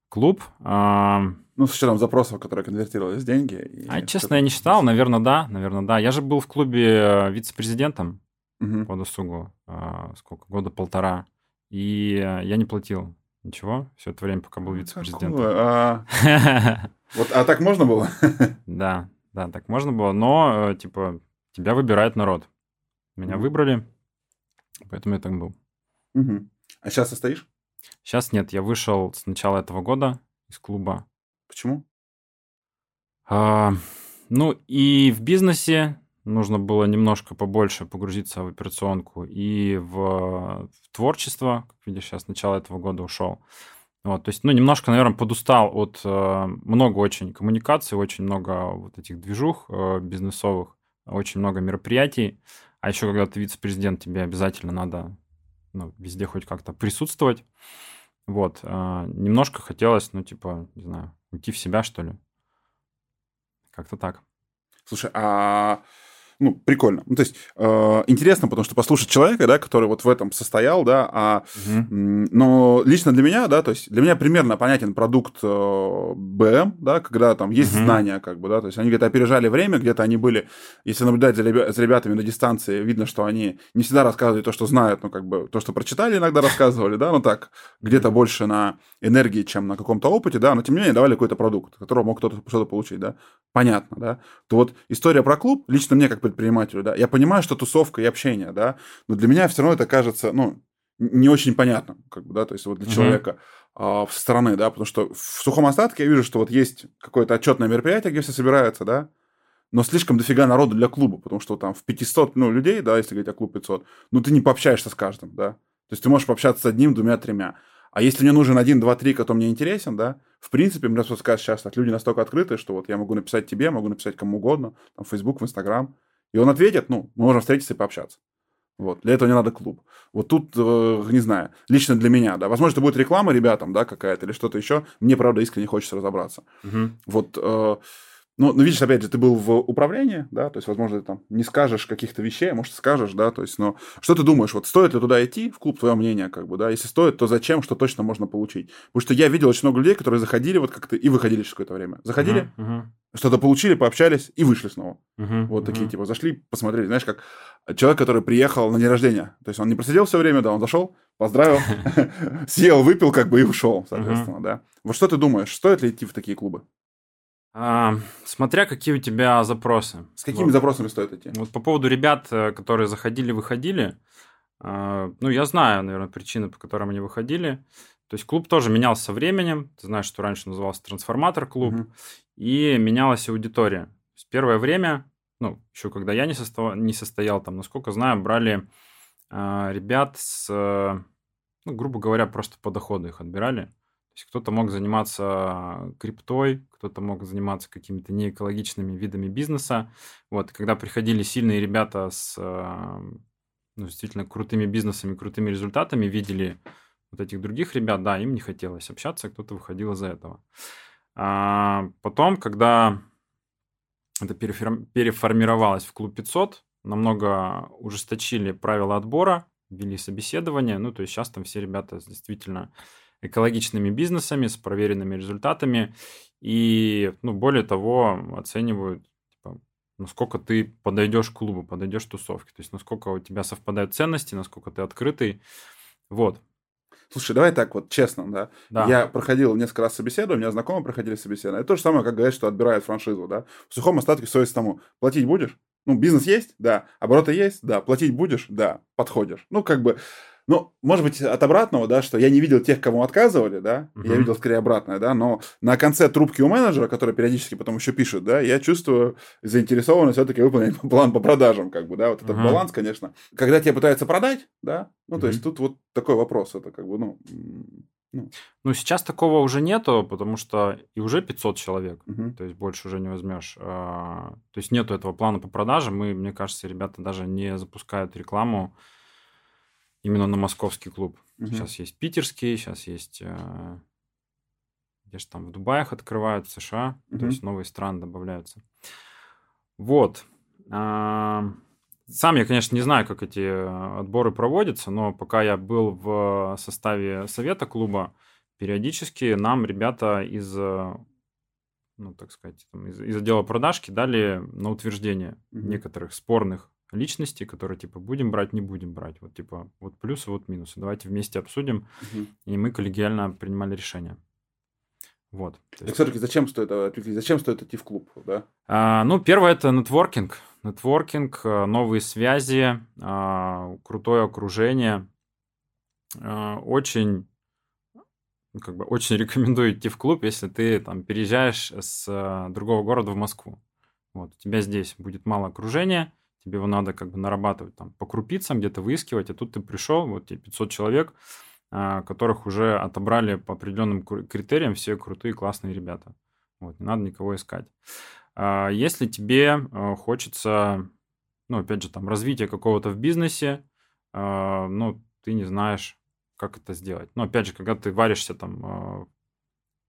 Клуб. А... Ну, с учетом запросов, которые конвертировались в деньги. И а, честно, я не считал, наверное, да, наверное, да. Я же был в клубе э, вице-президентом угу. по досугу, а, сколько, года полтора. И э, я не платил ничего все это время, пока был вице-президентом. А... Вот, а так можно было? Да, да, так можно было. Но, э, типа, тебя выбирает народ. Меня выбрали, поэтому я так был. А сейчас состоишь? Сейчас нет, я вышел с начала этого года из клуба. Почему? А, ну, и в бизнесе нужно было немножко побольше погрузиться в операционку и в, в творчество. Как видишь, сейчас с начала этого года ушел. Вот, то есть, ну, немножко, наверное, подустал от э, много очень коммуникаций, очень много вот этих движух э, бизнесовых, очень много мероприятий. А еще, когда ты вице-президент, тебе обязательно надо ну, везде хоть как-то присутствовать. Вот, э, немножко хотелось, ну, типа, не знаю, уйти в себя, что ли. Как-то так. Слушай, а ну, прикольно. Ну, то есть э, интересно, потому что послушать человека, да, который вот в этом состоял, да, а, угу. но лично для меня, да, то есть для меня примерно понятен продукт э, БМ, да, когда там есть угу. знания, как бы, да, то есть они где-то опережали время, где-то они были, если наблюдать за, ребя- за ребятами на дистанции, видно, что они не всегда рассказывали то, что знают, ну, как бы, то, что прочитали, иногда рассказывали, да, ну, так, где-то больше на энергии, чем на каком-то опыте, да, но тем не менее давали какой-то продукт, которого мог кто-то что-то получить, да, понятно, да, то вот история про клуб, лично мне как предпринимателю, да, я понимаю, что тусовка и общение, да, но для меня все равно это кажется, ну, не очень понятно, как бы, да, то есть вот для mm-hmm. человека а, со стороны, да, потому что в сухом остатке я вижу, что вот есть какое-то отчетное мероприятие, где все собираются, да, но слишком дофига народу для клуба, потому что там в 500, ну, людей, да, если говорить о клуб 500, ну, ты не пообщаешься с каждым, да, то есть ты можешь пообщаться с одним, двумя, тремя. А если мне нужен один, два, три, кто мне интересен, да, в принципе, мне просто сказать сейчас так, люди настолько открыты, что вот я могу написать тебе, могу написать кому угодно, там, в Facebook, в Instagram, и он ответит, ну, мы можем встретиться и пообщаться. Вот. Для этого не надо клуб. Вот тут, э, не знаю, лично для меня, да. Возможно, это будет реклама ребятам, да, какая-то или что-то еще. Мне, правда, искренне хочется разобраться. Угу. Вот э, ну, ну, видишь, опять же, ты был в управлении, да, то есть, возможно, ты там не скажешь каких-то вещей, а может, скажешь, да, то есть, но что ты думаешь, вот стоит ли туда идти, в клуб, твое мнение, как бы, да, если стоит, то зачем, что точно можно получить? Потому что я видел очень много людей, которые заходили вот как-то и выходили через какое-то время. Заходили, uh-huh, uh-huh. что-то получили, пообщались и вышли снова. Uh-huh, вот uh-huh. такие, типа, зашли, посмотрели, знаешь, как человек, который приехал на день рождения, то есть, он не просидел все время, да, он зашел, поздравил, съел, выпил, как бы, и ушел, соответственно, да. Вот что ты думаешь, стоит ли идти в такие клубы? А, смотря какие у тебя запросы. С какими вот. запросами стоит идти? Вот по поводу ребят, э, которые заходили, выходили, а, ну, я знаю, наверное, причины, по которым они выходили. То есть клуб тоже менялся со временем. Ты знаешь, что раньше назывался трансформатор клуб. Угу. И менялась аудитория. С первое время, ну, еще когда я не, состо... не состоял там, насколько знаю, брали а, ребят с, ну, грубо говоря, просто по доходу их отбирали. Есть кто-то мог заниматься криптой, кто-то мог заниматься какими-то неэкологичными видами бизнеса. Вот, когда приходили сильные ребята с ну, действительно крутыми бизнесами, крутыми результатами, видели вот этих других ребят, да, им не хотелось общаться, кто-то выходил из-за этого. А потом, когда это переформировалось в клуб 500, намного ужесточили правила отбора, ввели собеседование, ну, то есть сейчас там все ребята действительно экологичными бизнесами, с проверенными результатами, и, ну, более того, оценивают, типа, насколько ты подойдешь к клубу, подойдешь к тусовке, то есть насколько у тебя совпадают ценности, насколько ты открытый, вот. Слушай, давай так вот, честно, да? да. Я проходил несколько раз собеседование, у меня знакомые проходили собеседование. Это то же самое, как говорят, что отбирают франшизу, да? В сухом остатке совесть тому. Платить будешь? Ну, бизнес есть? Да. Обороты есть? Да. Платить будешь? Да. Подходишь. Ну, как бы, ну, может быть, от обратного, да, что я не видел тех, кому отказывали, да, uh-huh. я видел скорее обратное, да, но на конце трубки у менеджера, который периодически потом еще пишет, да, я чувствую заинтересованность все-таки выполнить план по продажам, как бы, да, вот этот uh-huh. баланс, конечно. Когда тебе пытаются продать, да, ну, uh-huh. то есть тут вот такой вопрос, это как бы, ну, ну. ну, сейчас такого уже нету, потому что и уже 500 человек, угу. то есть больше уже не возьмешь. А, то есть нету этого плана по продажам. Мы, мне кажется, ребята даже не запускают рекламу именно на московский клуб. Угу. Сейчас есть питерский, сейчас есть э, где же там в Дубаях открывают, в США, угу. то есть новые страны добавляются. Вот. А, сам я, конечно, не знаю, как эти отборы проводятся, но пока я был в составе совета клуба, периодически нам ребята из, ну, так сказать, из, из отдела продажки дали на утверждение mm некоторых спорных личности, которые типа будем брать, не будем брать. Вот типа вот плюсы, вот минусы. Давайте вместе обсудим. Угу. И мы коллегиально принимали решение. Вот. Так все-таки зачем стоит, зачем стоит идти в клуб, да? А, ну, первое это нетворкинг. Нетворкинг, э, новые связи, а, крутое окружение. А, очень ну, как бы очень рекомендую идти в клуб, если ты там переезжаешь с э, другого города в Москву. Вот, у тебя здесь будет мало окружения, тебе его надо как бы нарабатывать там по крупицам, где-то выискивать, а тут ты пришел, вот тебе 500 человек, а, которых уже отобрали по определенным критериям все крутые, классные ребята. Вот, не надо никого искать. А, если тебе а, хочется, ну, опять же, там, развития какого-то в бизнесе, ну, ты не знаешь, как это сделать. Но, опять же, когда ты варишься там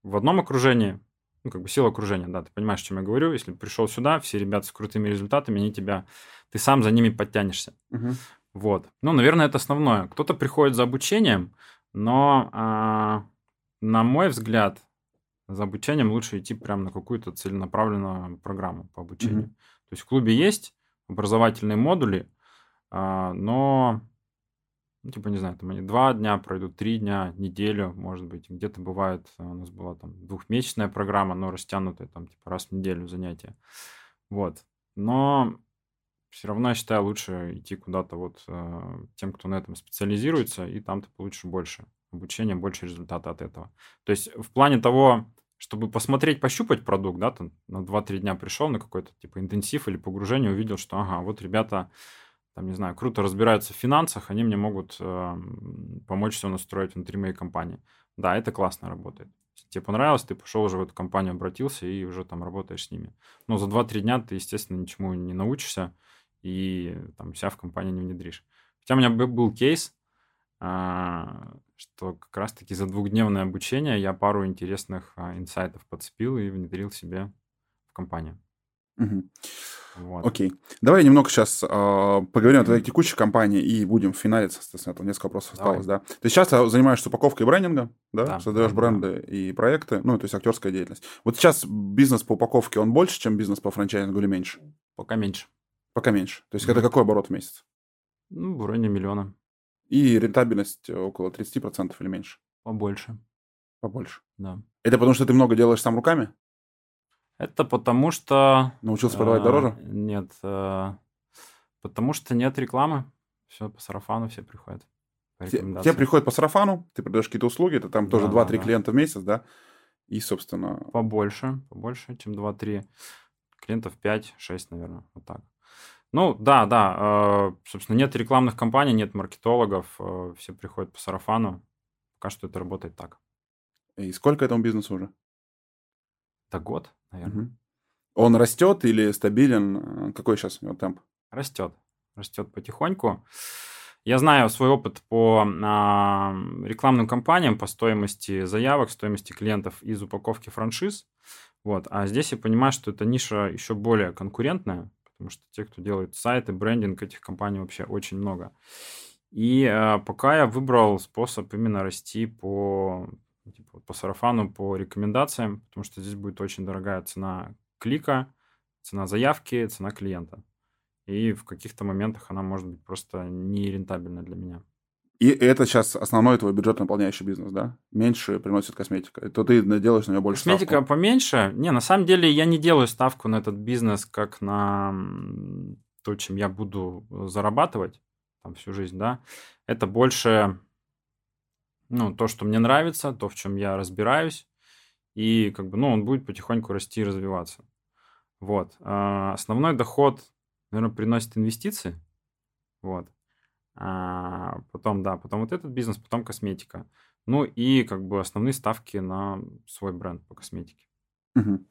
в одном окружении, ну, как бы сила окружения, да, ты понимаешь, о чем я говорю. Если пришел сюда, все ребята с крутыми результатами, они тебя, ты сам за ними подтянешься. Угу. Вот. Ну, наверное, это основное. Кто-то приходит за обучением, но, а, на мой взгляд, за обучением лучше идти прямо на какую-то целенаправленную программу по обучению. Угу. То есть в клубе есть образовательные модули, а, но ну, типа, не знаю, там они два дня пройдут, три дня, неделю, может быть. Где-то бывает, э, у нас была там двухмесячная программа, но растянутая, там, типа, раз в неделю занятия. Вот. Но все равно, я считаю, лучше идти куда-то вот э, тем, кто на этом специализируется, и там ты получишь больше обучения, больше результата от этого. То есть в плане того, чтобы посмотреть, пощупать продукт, да, там на 2-3 дня пришел на какой-то типа интенсив или погружение, увидел, что, ага, вот ребята там, не знаю, круто разбираются в финансах, они мне могут э, помочь все настроить внутри моей компании. Да, это классно работает. Тебе понравилось, ты пошел уже в эту компанию, обратился и уже там работаешь с ними. Но за 2-3 дня ты, естественно, ничему не научишься и там себя в компании не внедришь. Хотя у меня был кейс, а, что как раз-таки за двухдневное обучение я пару интересных а, инсайтов подцепил и внедрил себе в компанию. Угу. Вот. Окей. Давай немного сейчас э, поговорим о твоей текущей компании и будем финалить, соответственно, там несколько вопросов Давай. осталось, да. Ты сейчас занимаешься упаковкой брендинга, да, да создаешь да, бренды да. и проекты, ну, то есть актерская деятельность. Вот сейчас бизнес по упаковке, он больше, чем бизнес по франчайзингу или меньше? Пока меньше. Пока меньше. То есть mm это какой оборот в месяц? Ну, в районе миллиона. И рентабельность около 30% или меньше? Побольше. Побольше? Да. Это потому, что ты много делаешь сам руками? Это потому что... Научился продавать дороже? Нет. Э, потому что нет рекламы. Все по сарафану все приходят. Те приходят по сарафану, ты продаешь какие-то услуги, это там тоже да, 2-3 да, клиента в месяц, да? И, собственно... Побольше, побольше, чем 2-3. Клиентов 5-6, наверное, вот так. Ну, да, да. э, Собственно, нет рекламных кампаний, нет маркетологов. э, Все приходят по сарафану. Пока что это работает так. И сколько этому бизнесу уже? Это год, наверное. Мгм. Он растет или стабилен? Э, Какой сейчас у него темп? Растет. Растет потихоньку. Я знаю свой опыт по а, рекламным кампаниям, по стоимости заявок, стоимости клиентов из упаковки франшиз. Вот. А здесь я понимаю, что эта ниша еще более конкурентная, потому что те, кто делают сайты, брендинг этих компаний вообще очень много. И а, пока я выбрал способ именно расти по, типа, вот по сарафану, по рекомендациям, потому что здесь будет очень дорогая цена клика, цена заявки, цена клиента. И в каких-то моментах она может быть просто нерентабельна для меня. И это сейчас основной твой бюджет наполняющий бизнес, да? Меньше приносит косметика. То ты делаешь на нее больше Косметика ставку. поменьше. Не, на самом деле я не делаю ставку на этот бизнес как на то, чем я буду зарабатывать там всю жизнь, да. Это больше ну, то, что мне нравится, то, в чем я разбираюсь. И как бы, ну, он будет потихоньку расти и развиваться. Вот. А, Основной доход, наверное, приносит инвестиции. Вот. А, потом, да, потом вот этот бизнес, потом косметика. Ну и как бы основные ставки на свой бренд по косметике. Мгм.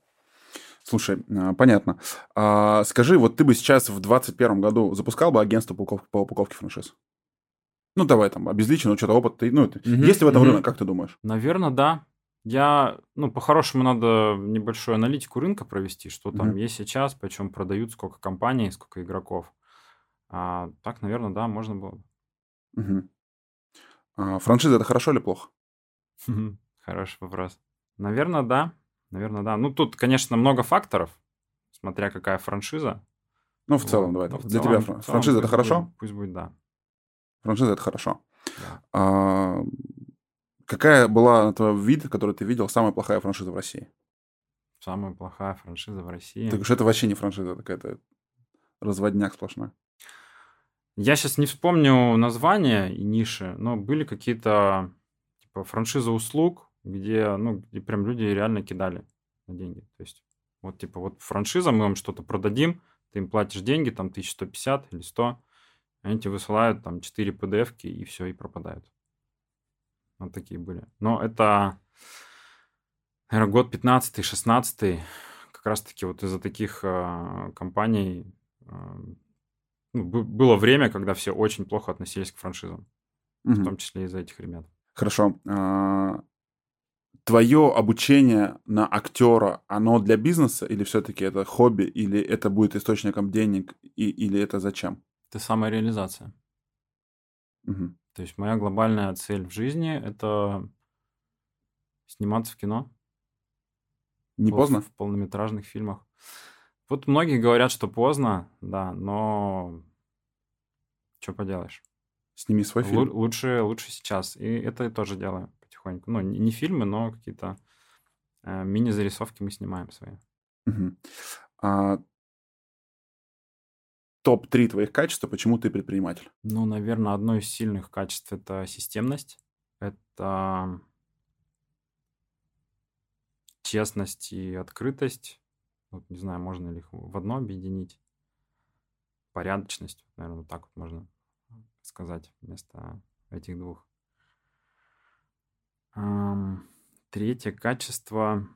Слушай, а, понятно. А, скажи, вот ты бы сейчас в 2021 году запускал бы агентство по упаковке франшиз? Ну, давай там, обезличенно, что-то опыт. Ты, ну, Мгм, есть ли в этом мгм. рынок, как ты думаешь? Наверное, да. Я, ну, по-хорошему надо небольшую аналитику рынка провести, что там Мгм. есть сейчас, почем продают, сколько компаний, сколько игроков. А, так, наверное, да, можно было. бы. Мгм. А, франшиза это хорошо или плохо? Хороший вопрос. Наверное, да. Наверное, да. Ну, тут, конечно, много факторов, смотря какая франшиза. Ну, в целом, Вот. давай. Так. в Для целом- тебя в фран- целом франшиза это хорошо? будет- пусть будет, да. Франшиза это хорошо. Да. А, какая была, на твой вид, который ты видел, самая плохая франшиза в России? Самая плохая франшиза в России. Ты говоришь, это вообще не франшиза, это какая-то разводняк сплошной. Я сейчас не вспомню названия и ниши, но были какие-то типа франшиза услуг, где, ну, где прям люди реально кидали на деньги. То есть вот типа вот франшиза, мы вам что-то продадим, ты им платишь деньги, там 1150 или 100, они тебе высылают там 4 PDF-ки и все, и пропадают. Вот такие были. Но это, наверное, год 15-16, как раз-таки вот из-за таких э, компаний э, ну, бы- было время, когда все очень плохо относились к франшизам, в Мгм. том числе из-за этих ребят. Хорошо. А, Твое обучение на актера, оно для бизнеса или все-таки это хобби, или это будет источником денег, и, или это зачем? Это самореализация. Мгм. То есть моя глобальная цель в жизни – это сниматься в кино. Не поздно? В полнометражных фильмах. Вот многие говорят, что поздно, да, но что поделаешь. Сними свой фильм. лучше, лучше сейчас. И это я тоже делаю потихоньку. Ну, не, не фильмы, но какие-то э, мини-зарисовки мы снимаем свои. Мгм. А, Топ-3 твоих качества, почему ты предприниматель? Ну, наверное, одно из сильных качеств это системность, это честность и открытость. Вот, не знаю, можно ли их в одно объединить. Порядочность, наверное, вот так вот можно сказать вместо этих двух. Третье качество.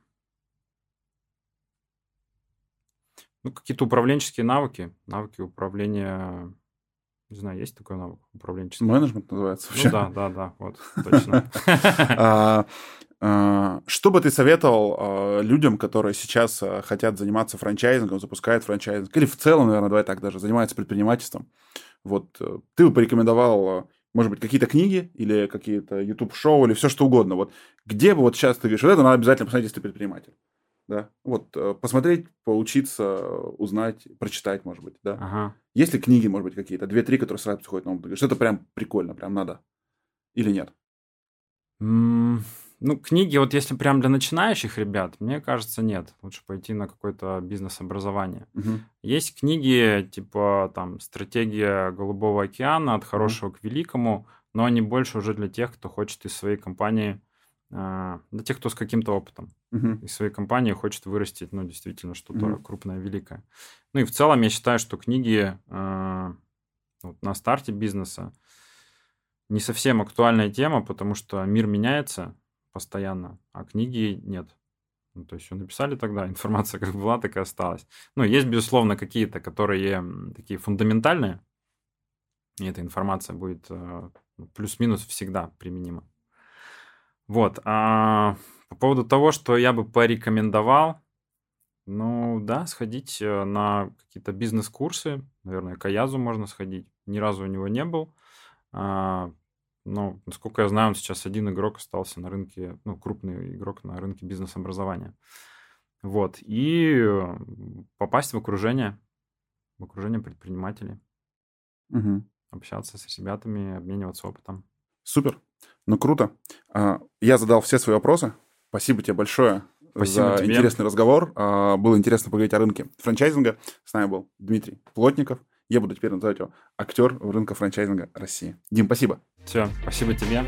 Ну, какие-то управленческие навыки. Навыки управления. Не знаю, есть такой навык управленческий? Менеджмент называется вообще. Ну да, да, да, вот, точно. А, а, Что бы ты советовал а, людям, которые сейчас хотят заниматься франчайзингом, запускают франчайзинг, или в целом, наверное, давай так даже, занимаются предпринимательством? Вот э, ты бы порекомендовал, может быть, какие-то книги или какие-то YouTube-шоу или все что угодно. Вот где бы вот сейчас ты говоришь, вот это надо обязательно посмотреть, если ты предприниматель. Да? Вот э, посмотреть, поучиться, узнать, прочитать, может быть, да? Ага. Есть ли книги, может быть, какие-то, две-три, которые сразу приходят на ум? Ты говоришь, это прям прикольно, прям надо. Или нет? М, Ну, книги, вот если прям для начинающих ребят, мне кажется, нет. Лучше пойти на какое-то бизнес-образование. Мгм. Есть книги, типа там «Стратегия Голубого океана. От хорошего к великому», но они больше уже для тех, кто хочет из своей компании для тех, кто с каким-то опытом Мгм. из своей компании хочет вырастить, ну, действительно, что-то Мгм. крупное, великое. Ну и в целом я считаю, что книги э, вот на старте бизнеса не совсем актуальная тема, потому что мир меняется постоянно, а книги нет. Ну, то есть все написали тогда, информация как была, так и осталась. Ну, есть, безусловно, какие-то, которые такие фундаментальные, и эта информация будет э, ну, плюс-минус всегда применима. Вот. А по поводу того, что я бы порекомендовал, ну да, сходить э, на какие-то бизнес-курсы. Наверное, к Аязу можно сходить. Ни разу у него не был. А, но, насколько я знаю, он сейчас один игрок остался на рынке, ну, крупный игрок на рынке бизнес-образования. Вот. И э, попасть в окружение, в окружение предпринимателей, Мгм. общаться с ребятами, обмениваться опытом. Супер. Ну, круто. А, Я задал все свои вопросы. Спасибо тебе большое Спасибо за тебе. интересный разговор. А, Было интересно поговорить о рынке франчайзинга. С нами был Дмитрий Плотников. Я буду теперь называть его актер рынка франчайзинга России. Дим, спасибо. Все, спасибо тебе.